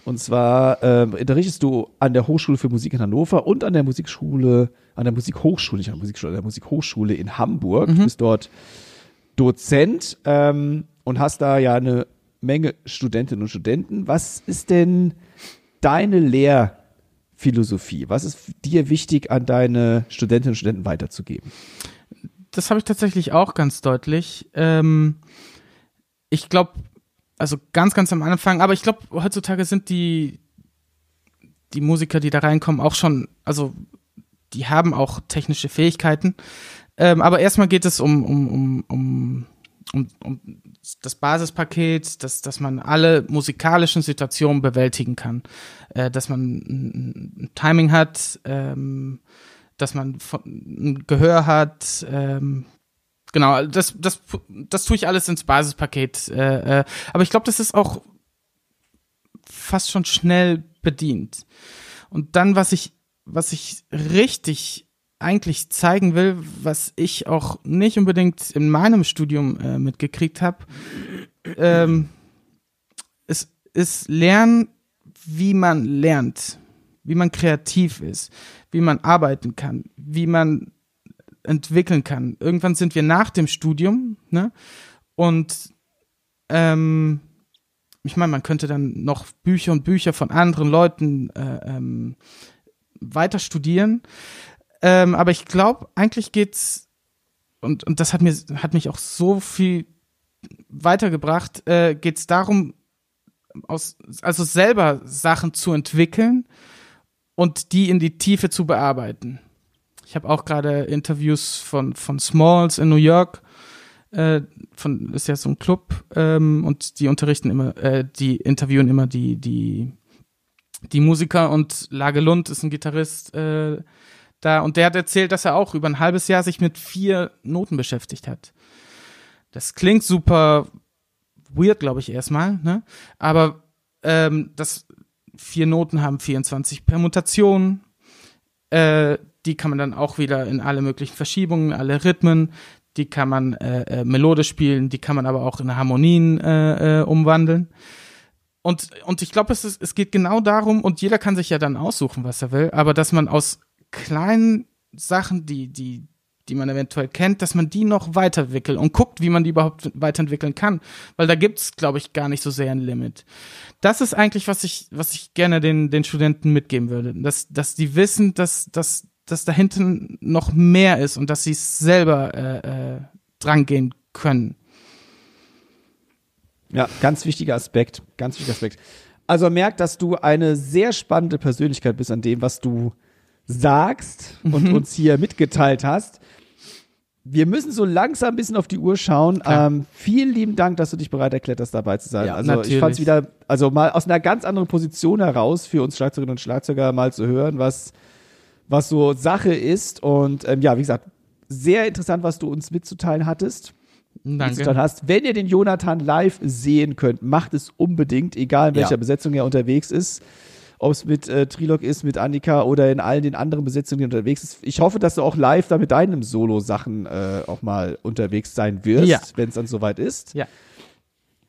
Und zwar ähm, unterrichtest du an der Hochschule für Musik in Hannover und an der Musikschule, an der Musikhochschule, nicht an der Musikschule, an der Musikhochschule in Hamburg. Du bist dort Dozent ähm, und hast da ja eine Menge Studentinnen und Studenten. Was ist denn deine Lehrphilosophie? Was ist dir wichtig an deine Studentinnen und Studenten weiterzugeben? Das habe ich tatsächlich auch ganz deutlich. Ähm, ich glaube, also ganz, ganz am Anfang, aber ich glaube, heutzutage sind die, die Musiker, die da reinkommen, auch schon, also die haben auch technische Fähigkeiten. Ähm, aber erstmal geht es um, um, um, um, um, um das Basispaket, dass, dass man alle musikalischen Situationen bewältigen kann. Äh, dass man ein, Timing hat, ähm, dass man ein Gehör hat. Ähm, genau, das, das, das tue ich alles ins Basispaket. Äh, äh, aber ich glaube, das ist auch fast schon schnell bedient. Und dann, was ich, was ich richtig eigentlich zeigen will, was ich auch nicht unbedingt in meinem Studium äh, mitgekriegt habe, ähm, ist, ist lernen, wie man lernt, wie man kreativ ist, wie man arbeiten kann, wie man entwickeln kann. Irgendwann sind wir nach dem Studium, ne? Und ähm, ich meine, man könnte dann noch Bücher und Bücher von anderen Leuten äh, ähm, weiter studieren. Ähm, aber ich glaube, eigentlich geht's und und das hat mir hat mich auch so viel weitergebracht. Äh, geht's darum, aus also selber Sachen zu entwickeln und die in die Tiefe zu bearbeiten. Ich habe auch gerade Interviews von von Smalls in New York. Äh, von ist ja so ein Club ähm, und die unterrichten immer, äh, die interviewen immer die die die Musiker und Lage Lund ist ein Gitarrist äh, da und der hat erzählt, dass er auch über ein halbes Jahr sich mit vier Noten beschäftigt hat. Das klingt super weird, glaube ich erstmal, ne? Aber ähm, das vier Noten haben 24 Permutationen. Äh, die kann man dann auch wieder in alle möglichen Verschiebungen, alle Rhythmen. Die kann man äh, äh, melodisch spielen, die kann man aber auch in Harmonien äh, äh, umwandeln. Und, und ich glaube, es, ist- es geht genau darum, und jeder kann sich ja dann aussuchen, was er will, aber dass man aus kleinen Sachen, die, die, die man eventuell kennt, dass man die noch weiterentwickelt und guckt, wie man die überhaupt weiterentwickeln kann. Weil da gibt's, glaube ich, gar nicht so sehr ein Limit. Das ist eigentlich, was ich, was ich gerne den, den Studenten mitgeben würde. Dass, dass die wissen, dass, dass, dass da hinten noch mehr ist und dass sie es selber äh, äh, drangehen können. Ja, ganz wichtiger Aspekt, ganz wichtiger Aspekt. Also merkt, dass du eine sehr spannende Persönlichkeit bist an dem, was du sagst und uns hier mitgeteilt hast. Wir müssen so langsam ein bisschen auf die Uhr schauen. Ähm, vielen lieben Dank, dass du dich bereit erklärt hast, dabei zu sein. Ja, also ich natürlich. fand es wieder, also mal aus einer ganz anderen Position heraus für uns Schlagzeugerinnen und Schlagzeuger mal zu hören, was, was so Sache ist. Und ähm, ja, wie gesagt, sehr interessant, was du uns mitzuteilen hattest Danke. hast. Wenn ihr den Jonathan live sehen könnt, macht es unbedingt, egal in welcher Ja. Besetzung er unterwegs ist. Ob es mit äh, Trilog ist, mit Annika oder in allen den anderen Besetzungen, die er unterwegs ist. Ich hoffe, dass du auch live da mit deinen Solo-Sachen äh, auch mal unterwegs sein wirst, Ja. wenn es dann soweit ist. Ja.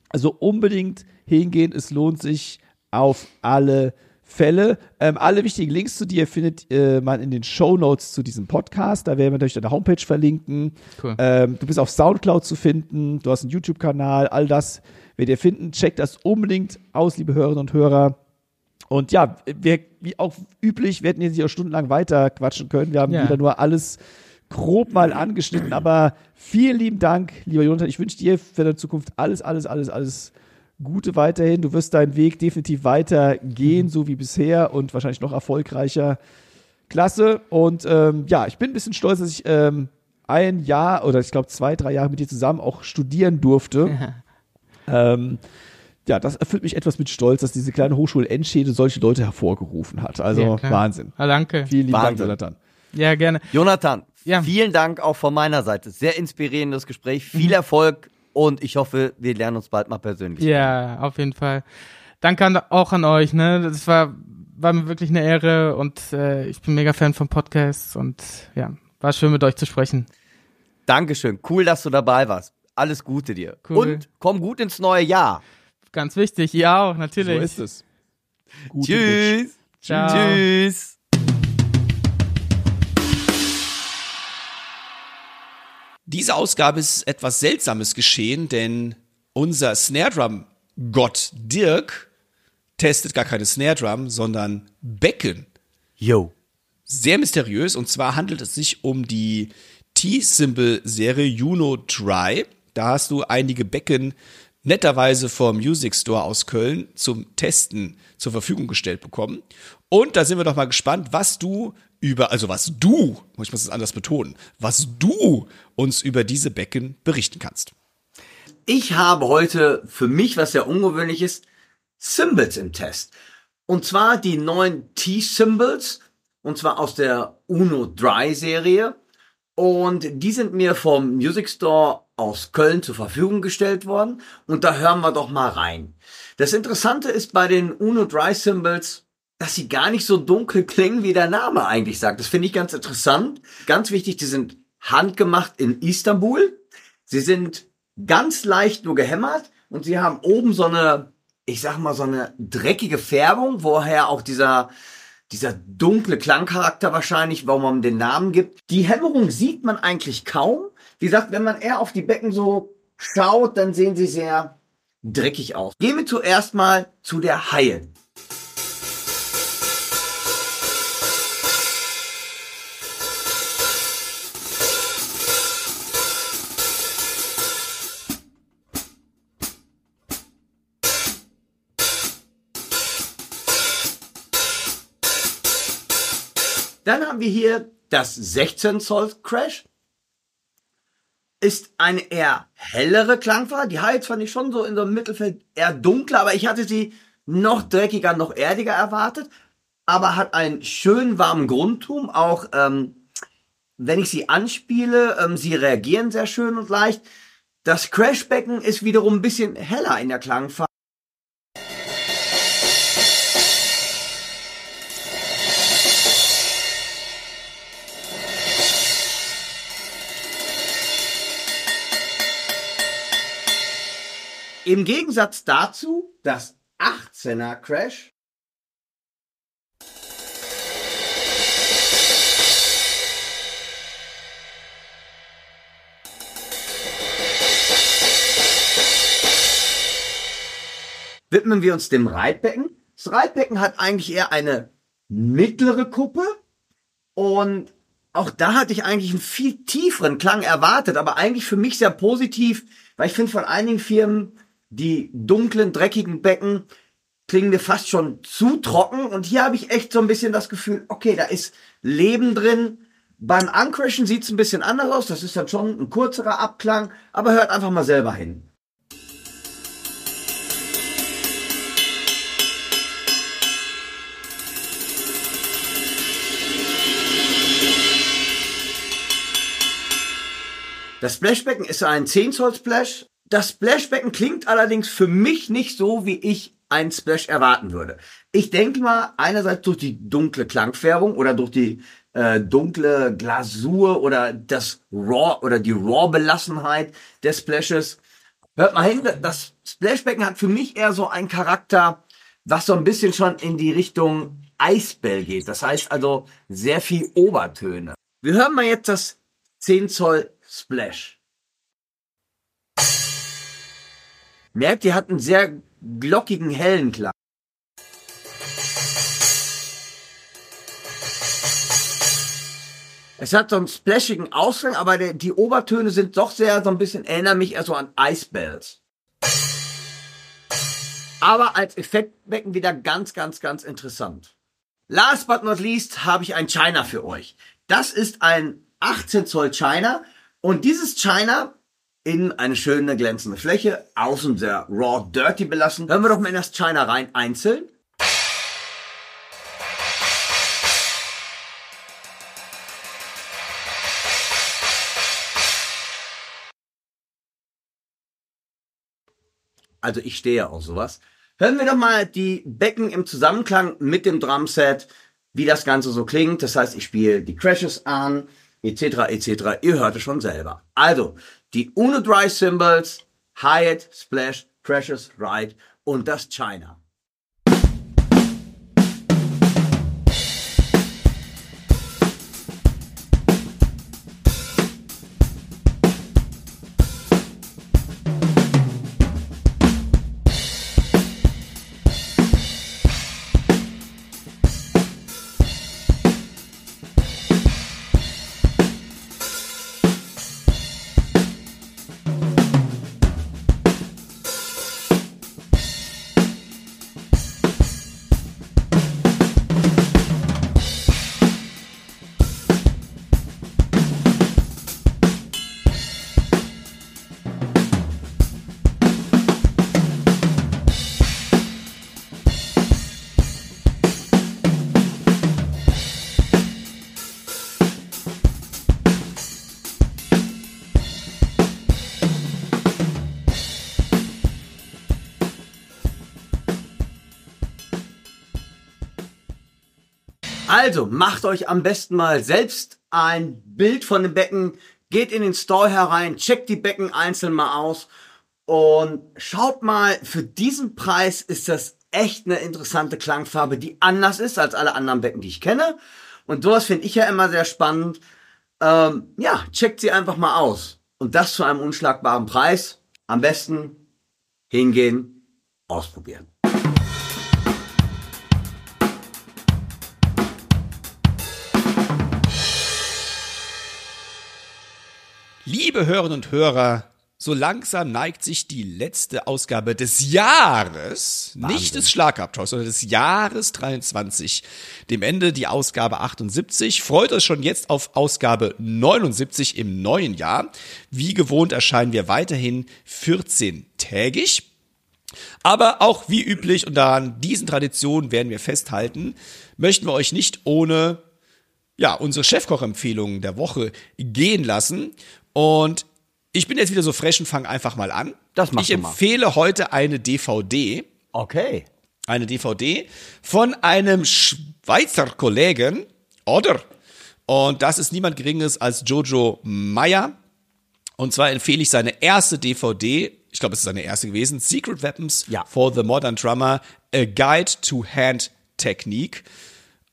Also unbedingt hingehen, es lohnt sich auf alle Fälle. Ähm, alle wichtigen Links zu dir findet äh, man in den Show Notes zu diesem Podcast. Da werden wir natürlich deine Homepage verlinken. Cool. Ähm, du bist auf Soundcloud zu finden. Du hast einen YouTube-Kanal. All das werdet ihr finden. Checkt das unbedingt aus, liebe Hörerinnen und Hörer. Und ja, wir, wie auch üblich, wir hätten jetzt hier auch stundenlang weiter quatschen können. Wir haben Ja. wieder nur alles grob mal angeschnitten. Aber vielen lieben Dank, lieber Jonathan. Ich wünsche dir für deine Zukunft alles, alles, alles, alles Gute weiterhin. Du wirst deinen Weg definitiv weiter gehen, so wie bisher und wahrscheinlich noch erfolgreicher. Klasse. Und ähm, ja, ich bin ein bisschen stolz, dass ich ähm, ein Jahr oder ich glaube zwei, drei Jahre mit dir zusammen auch studieren durfte. Ähm, ja, das erfüllt mich etwas mit Stolz, dass diese kleine Hochschule Enschede solche Leute hervorgerufen hat. Also Ja. Wahnsinn. Ah, danke. Vielen lieben Dank, Wahnsinn. Jonathan. Ja, gerne. Jonathan, Ja. vielen Dank auch von meiner Seite. Sehr inspirierendes Gespräch. Viel Erfolg und ich hoffe, wir lernen uns bald mal persönlich. Ja, auf jeden Fall. Danke an, auch an euch, ne? Das war, war mir wirklich eine Ehre und äh, ich bin mega Fan vom Podcast und ja, war schön mit euch zu sprechen. Dankeschön. Cool, dass du dabei warst. Alles Gute dir. Cool. Und komm gut ins neue Jahr. Ganz wichtig, ihr auch, So natürlich. ist es. Rutsch. Tschüss. Ciao. Tschüss. Diese Ausgabe ist etwas Seltsames geschehen, denn unser Snare Drum Gott Dirk testet gar keine Snare Drum, sondern Becken. Yo. Sehr mysteriös und zwar handelt es sich um die T-Symbol-Serie Juno Dry. Da hast du einige Becken netterweise vom Music Store aus Köln zum Testen zur Verfügung gestellt bekommen. Und da sind wir doch mal gespannt, was du über, also was du, ich muss es anders betonen, was du uns über diese Becken berichten kannst. Ich habe heute für mich, was sehr ungewöhnlich ist, Symbols im Test. Und zwar die neuen T-Symbols, und zwar aus der Uno Dry Serie. Und die sind mir vom Music Store aus Köln zur Verfügung gestellt worden. Und da hören wir doch mal rein. Das Interessante ist bei den Uno Dry Symbols, dass sie gar nicht so dunkel klingen, wie der Name eigentlich sagt. Das finde ich ganz interessant. Ganz wichtig, die sind handgemacht in Istanbul. Sie sind ganz leicht nur gehämmert und sie haben oben so eine, ich sag mal, so eine dreckige Färbung, woher auch dieser, dieser dunkle Klangcharakter wahrscheinlich, warum man den Namen gibt. Die Hämmerung sieht man eigentlich kaum. Wie gesagt, wenn man eher auf die Becken so schaut, dann sehen sie sehr dreckig aus. Gehen wir zuerst mal zu der Haie. Dann haben wir hier das 16 Zoll Crash. Ist eine eher hellere Klangfarbe. Die Highlights fand ich schon so in so einem Mittelfeld eher dunkler, aber ich hatte sie noch dreckiger, noch erdiger erwartet. Aber hat einen schönen warmen Grundton. Auch ähm, wenn ich sie anspiele, ähm, sie reagieren sehr schön und leicht. Das Crashbecken ist wiederum ein bisschen heller in der Klangfarbe. Im Gegensatz dazu das 18er Crash. Widmen wir uns dem Reitbecken. Das Reitbecken hat eigentlich eher eine mittlere Kuppe und auch da hatte ich eigentlich einen viel tieferen Klang erwartet, aber eigentlich für mich sehr positiv, weil ich finde von einigen Firmen die dunklen, dreckigen Becken klingen mir fast schon zu trocken und hier habe ich echt so ein bisschen das Gefühl, okay, da ist Leben drin. Beim Uncrashen sieht es ein bisschen anders aus, das ist dann schon ein kurzerer Abklang, aber hört einfach mal selber hin. Das Splashbecken ist ein 10 Zoll Splash. Das Splashbecken klingt allerdings für mich nicht so, wie ich einen Splash erwarten würde. Ich denke mal, einerseits durch die dunkle Klangfärbung oder durch die äh, dunkle Glasur oder das Raw oder die Raw-Belassenheit des Splashes. Hört mal hin, das Splashbecken hat für mich eher so einen Charakter was so ein bisschen schon in die Richtung Eisbell geht. Das heißt also sehr viel Obertöne. Wir hören mal jetzt das 10 Zoll Splash. Merkt, ihr hat einen sehr glockigen, hellen Klang. Es hat so einen splashigen Ausgang, aber die Obertöne sind doch sehr so ein bisschen, erinnern mich eher so an Icebells. Aber als Effektbecken wieder ganz, ganz, ganz interessant. Last but not least habe ich ein China für euch. Das ist ein 18 Zoll China und dieses China in eine schöne glänzende Fläche, außen sehr raw dirty belassen. Hören wir doch mal in das China rein einzeln. Also ich stehe auf sowas. Hören wir doch mal die Becken im Zusammenklang mit dem Drumset, wie das Ganze so klingt. Das heißt, ich spiele die Crashes an, etc., etc. Ihr hört es schon selber. Also, die Uno Dry Cymbals, Hyatt, Splash, Crashes, Ride und das China. Also macht euch am besten mal selbst ein Bild von dem Becken, geht in den Store herein, checkt die Becken einzeln mal aus und schaut mal, für diesen Preis ist das echt eine interessante Klangfarbe, die anders ist als alle anderen Becken, die ich kenne. Und sowas finde ich ja immer sehr spannend. Ähm, ja, checkt sie einfach mal aus. Und das zu einem unschlagbaren Preis. Am besten hingehen, ausprobieren. Liebe Hörerinnen und Hörer, so langsam neigt sich die letzte Ausgabe des Jahres, nicht des Schlagabtaus, sondern des Jahres 23, dem Ende die Ausgabe 78. Freut euch schon jetzt auf Ausgabe 79 im neuen Jahr. Wie gewohnt erscheinen wir weiterhin 14-tägig. Aber auch wie üblich, und an diesen Traditionen werden wir festhalten, möchten wir euch nicht ohne ja, unsere Chefkochempfehlungen der Woche gehen lassen. Und ich bin jetzt wieder so fresh und fange einfach mal an. Das mach ich du mal. empfehle heute eine DVD. Okay. Eine DVD von einem Schweizer Kollegen, oder? Und das ist niemand Geringeres als Jojo Meyer. Und zwar empfehle ich seine erste DVD, ich glaube, es ist seine erste gewesen, Secret Weapons Ja. for the Modern Drummer, A Guide to Hand Technique.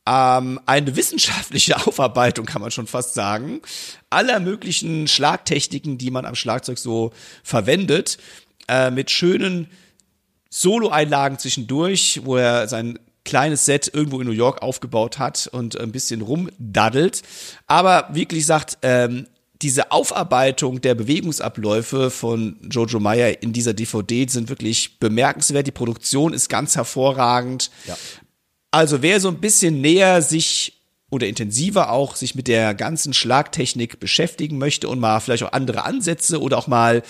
Ähm, eine wissenschaftliche Aufarbeitung, kann man schon fast sagen, aller möglichen Schlagtechniken, die man am Schlagzeug so verwendet, äh, mit schönen Solo-Einlagen zwischendurch, wo er sein kleines Set irgendwo in New York aufgebaut hat und ein bisschen rumdaddelt. Aber wirklich sagt, ähm, diese Aufarbeitung der Bewegungsabläufe von Jojo Meyer in dieser DVD sind wirklich bemerkenswert. Die Produktion ist ganz hervorragend. Also wer so ein bisschen näher sich oder intensiver auch sich mit der ganzen Schlagtechnik beschäftigen möchte und mal vielleicht auch andere Ansätze oder auch mal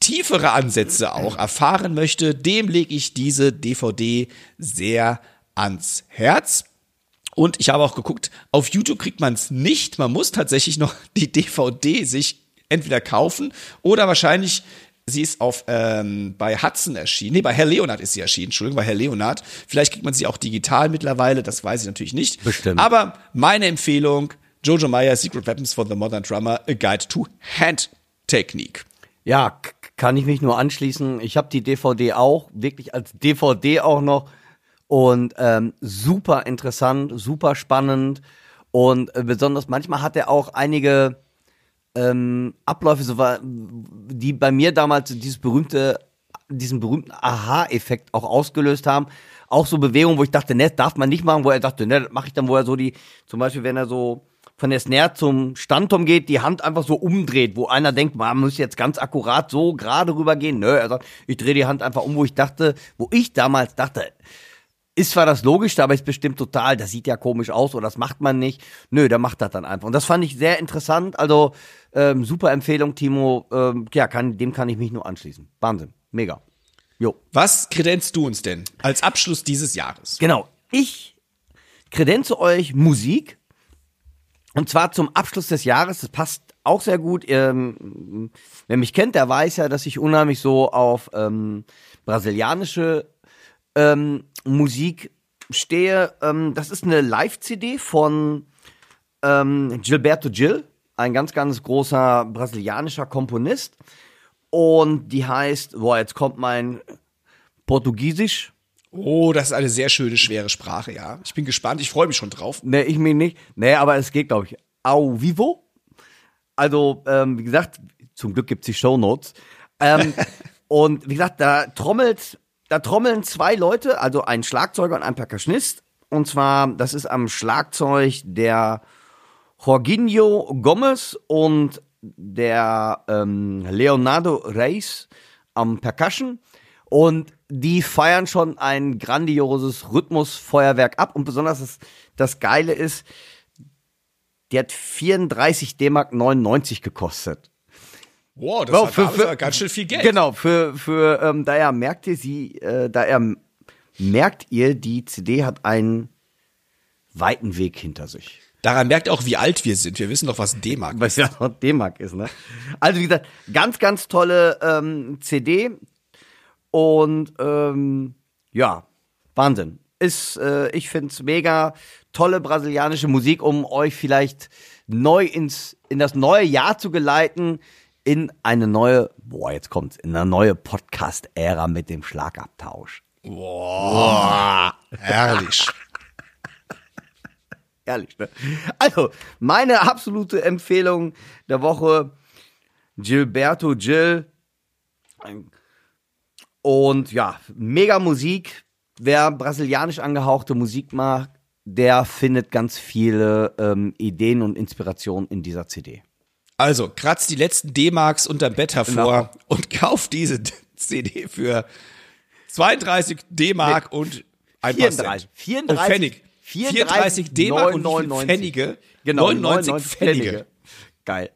tiefere Ansätze auch erfahren möchte, dem lege ich diese DVD sehr ans Herz. Und ich habe auch geguckt, auf YouTube kriegt man es nicht. Man muss tatsächlich noch die DVD sich entweder kaufen oder wahrscheinlich, sie ist auf ähm, bei Hudson erschienen. Nee, bei Herr Leonard ist sie erschienen. Entschuldigung, bei Herr Leonard. Vielleicht kriegt man sie auch digital mittlerweile, das weiß ich natürlich nicht. Bestimmt. Aber meine Empfehlung, Jojo Meyer, Secret Weapons for the Modern Drummer, A Guide to Hand Technique. Ja, kann ich mich nur anschließen. Ich habe die DVD auch, wirklich als DVD auch noch. Und ähm, super interessant, super spannend. Und äh, besonders manchmal hat er auch einige ähm, Abläufe, so war, die bei mir damals dieses berühmte, diesen berühmten Aha-Effekt auch ausgelöst haben. Auch so Bewegungen, wo ich dachte, ne, darf man nicht machen, wo er dachte, ne, das mache ich dann, wo er so die, zum Beispiel, wenn er so von der Snare zum Standtom geht, die Hand einfach so umdreht, wo einer denkt, man muss jetzt ganz akkurat so gerade rübergehen. Nö, er sagt, ich drehe die Hand einfach um, wo ich dachte, wo ich damals dachte, ist zwar das Logischste, aber ist bestimmt total, das sieht ja komisch aus oder das macht man nicht. Nö, der macht das dann einfach. Und das fand ich sehr interessant. Also ähm, super Empfehlung, Timo. Ähm, ja, kann, dem kann ich mich nur anschließen. Wahnsinn. Mega. Jo. Was kredenzt du uns denn als Abschluss dieses Jahres? Genau. Ich kredenze euch Musik. Und zwar zum Abschluss des Jahres. Das passt auch sehr gut. Ähm, wer mich kennt, der weiß ja, dass ich unheimlich so auf ähm, brasilianische ähm, Musik stehe. Ähm, das ist eine Live-CD von ähm, Gilberto Gil, ein ganz, ganz großer brasilianischer Komponist. Und die heißt, boah, jetzt kommt mein Portugiesisch. Oh, das ist eine sehr schöne, schwere Sprache, ja. Ich bin gespannt, ich freue mich schon drauf. Nee, ich mich nicht. Nee, aber es geht, glaube ich. Au vivo. Also, ähm, wie gesagt, zum Glück gibt's die Shownotes. Ähm, und wie gesagt, da trommelt, da trommeln zwei Leute, also ein Schlagzeuger und ein Percussionist. Und zwar, das ist am Schlagzeug der Jorginho Gomez und der ähm, Leonardo Reis am Percussion. Und die feiern schon ein grandioses Rhythmusfeuerwerk ab. Und besonders das, das Geile ist, die hat 34 D-Mark 99 gekostet. Wow, das Wow, hat für- für, ganz schön viel Geld. Genau, für, für ähm, daher merkt ihr sie, äh, daher merkt ihr, die CD hat einen weiten Weg hinter sich. Daran merkt auch, wie alt wir sind. Wir wissen doch, was D-Mark Was ja noch D-Mark ist, ne? Also wie gesagt, ganz, ganz tolle ähm, CD und ähm, ja, Wahnsinn. Ist, äh, ich find's mega tolle brasilianische Musik, um euch vielleicht neu ins in das neue Jahr zu geleiten, in eine neue, boah, jetzt kommt's, in eine neue Podcast-Ära mit dem Schlagabtausch. Herrlich. Ehrlich, ne? Also, meine absolute Empfehlung der Woche, Gilberto Gil. Und ja, mega Musik. Wer brasilianisch angehauchte Musik mag, der findet ganz viele ähm, Ideen und Inspirationen in dieser CD. Also, kratzt die letzten D-Marks unterm Bett hervor Genau. und kauft diese CD für 32 D-Mark und ein paar 34. Cent. 34. Oh, Pfennig. 34 D-Mark und wie viel 99. Pfennige? Genau, 99 Pfennige. Geil.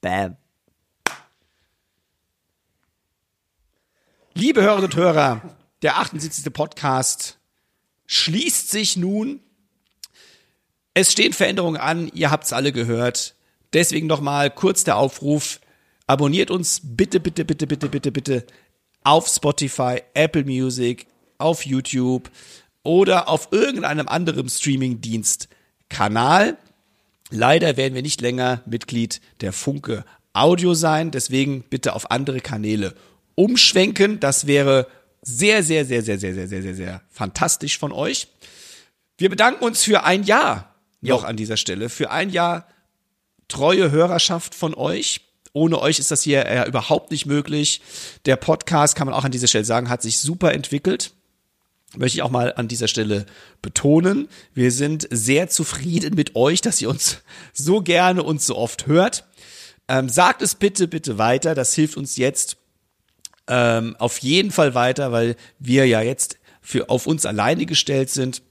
Bam. Liebe Hörerinnen und Hörer, der 78. Podcast schließt sich nun. Es stehen Veränderungen an, ihr habt's alle gehört. Deswegen nochmal kurz der Aufruf, abonniert uns bitte, bitte, bitte, bitte, bitte, bitte auf Spotify, Apple Music, auf YouTube oder auf irgendeinem anderen Streaming-Dienst Kanal. Leider werden wir nicht länger Mitglied der Funke Audio sein, deswegen bitte auf andere Kanäle umschwenken. Das wäre sehr, sehr, sehr, sehr, sehr, sehr, sehr, sehr, sehr fantastisch von euch. Wir bedanken uns für ein Jahr noch an dieser Stelle, für ein Jahr treue Hörerschaft von euch. Ohne euch ist das hier äh, überhaupt nicht möglich. Der Podcast, kann man auch an dieser Stelle sagen, hat sich super entwickelt möchte ich auch mal an dieser Stelle betonen. Wir sind sehr zufrieden mit euch, dass ihr uns so gerne und so oft hört. Ähm, sagt es bitte, bitte weiter. Das hilft uns jetzt ähm, auf jeden Fall weiter, weil wir ja jetzt für auf uns alleine gestellt sind.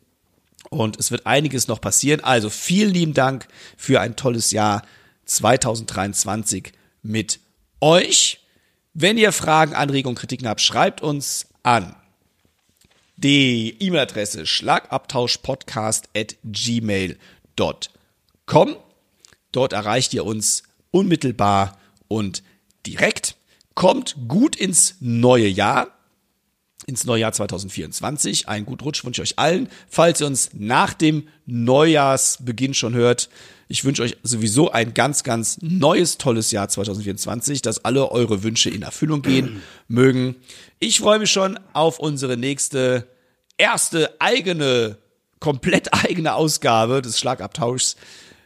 Und es wird einiges noch passieren. Also vielen lieben Dank für ein tolles Jahr 2023 mit euch. Wenn ihr Fragen, Anregungen, Kritiken habt, schreibt uns an die E-Mail-Adresse schlagabtauschpodcast at gmail.com. Dort erreicht ihr uns unmittelbar und direkt. Kommt gut ins neue Jahr, ins neue Jahr 2024. Einen guten Rutsch wünsche ich euch allen. Falls ihr uns nach dem Neujahrsbeginn schon hört, ich wünsche euch sowieso ein ganz, ganz neues, tolles Jahr 2024, dass alle eure Wünsche in Erfüllung gehen mögen. Ich freue mich schon auf unsere nächste erste eigene, komplett eigene Ausgabe des Schlagabtauschs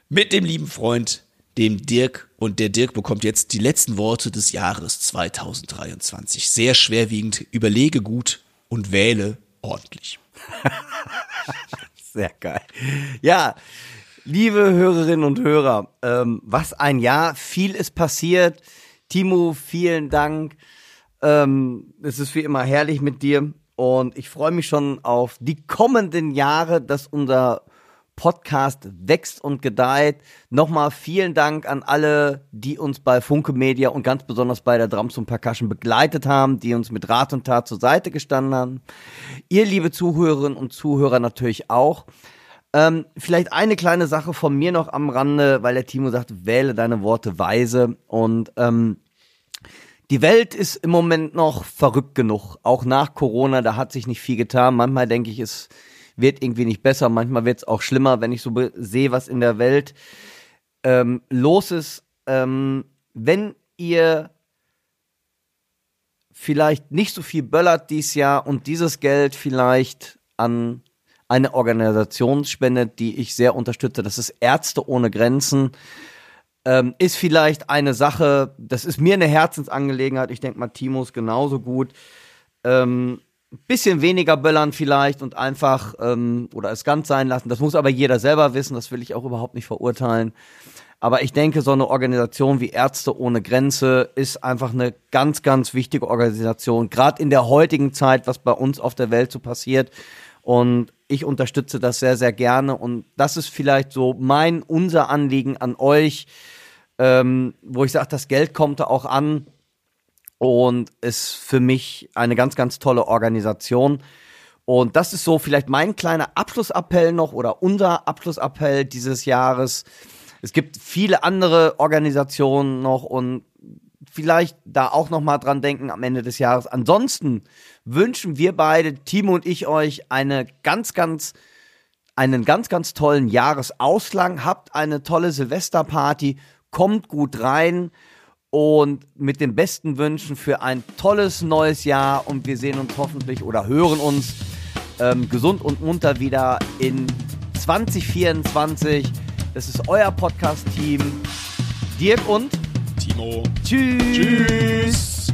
mit dem lieben Freund, dem Dirk. Und der Dirk bekommt jetzt die letzten Worte des Jahres 2023. Sehr schwerwiegend. Überlege gut und wähle ordentlich. Sehr geil. Ja, liebe Hörerinnen und Hörer, ähm, was ein Jahr. Viel ist passiert. Timo, vielen Dank. Ähm, es ist wie immer herrlich mit dir. Und ich freue mich schon auf die kommenden Jahre, dass unser Podcast wächst und gedeiht. Nochmal vielen Dank an alle, die uns bei Funke Media und ganz besonders bei der Drums und Percussion begleitet haben, die uns mit Rat und Tat zur Seite gestanden haben. Ihr, liebe Zuhörerinnen und Zuhörer, natürlich auch. Ähm, vielleicht eine kleine Sache von mir noch am Rande, weil der Timo sagt, wähle deine Worte weise. Und ähm, die Welt ist im Moment noch verrückt genug. Auch nach Corona, da hat sich nicht viel getan. Manchmal denke ich, es wird irgendwie nicht besser. Manchmal wird es auch schlimmer, wenn ich so sehe, was in der Welt ähm, los ist. Ähm, wenn ihr vielleicht nicht so viel böllert dieses Jahr und dieses Geld vielleicht an eine Organisation spendet, die ich sehr unterstütze. Das ist Ärzte ohne Grenzen ähm, ist vielleicht eine Sache, das ist mir eine Herzensangelegenheit. Ich denke mal, Timo ist genauso gut. Ähm, bisschen weniger böllern vielleicht und einfach ähm, oder es ganz sein lassen. Das muss aber jeder selber wissen. Das will ich auch überhaupt nicht verurteilen. Aber ich denke, so eine Organisation wie Ärzte ohne Grenze ist einfach eine ganz, ganz wichtige Organisation, gerade in der heutigen Zeit, was bei uns auf der Welt so passiert. Und ich unterstütze das sehr, sehr gerne. Und das ist vielleicht so mein, unser Anliegen an euch ähm, wo ich sage, das Geld kommt da auch an und ist für mich eine ganz, ganz tolle Organisation. Und das ist so vielleicht mein kleiner Abschlussappell noch oder unser Abschlussappell dieses Jahres. Es gibt viele andere Organisationen noch und vielleicht da auch noch mal dran denken am Ende des Jahres. Ansonsten wünschen wir beide, Timo und ich, euch eine ganz, ganz einen ganz, ganz tollen Jahresausklang. Habt eine tolle Silvesterparty kommt gut rein und mit den besten Wünschen für ein tolles neues Jahr und wir sehen uns hoffentlich oder hören uns ähm, gesund und munter wieder in 2024. Das ist euer Podcast-Team. Dirk und Timo. Tschüss. Tschüss.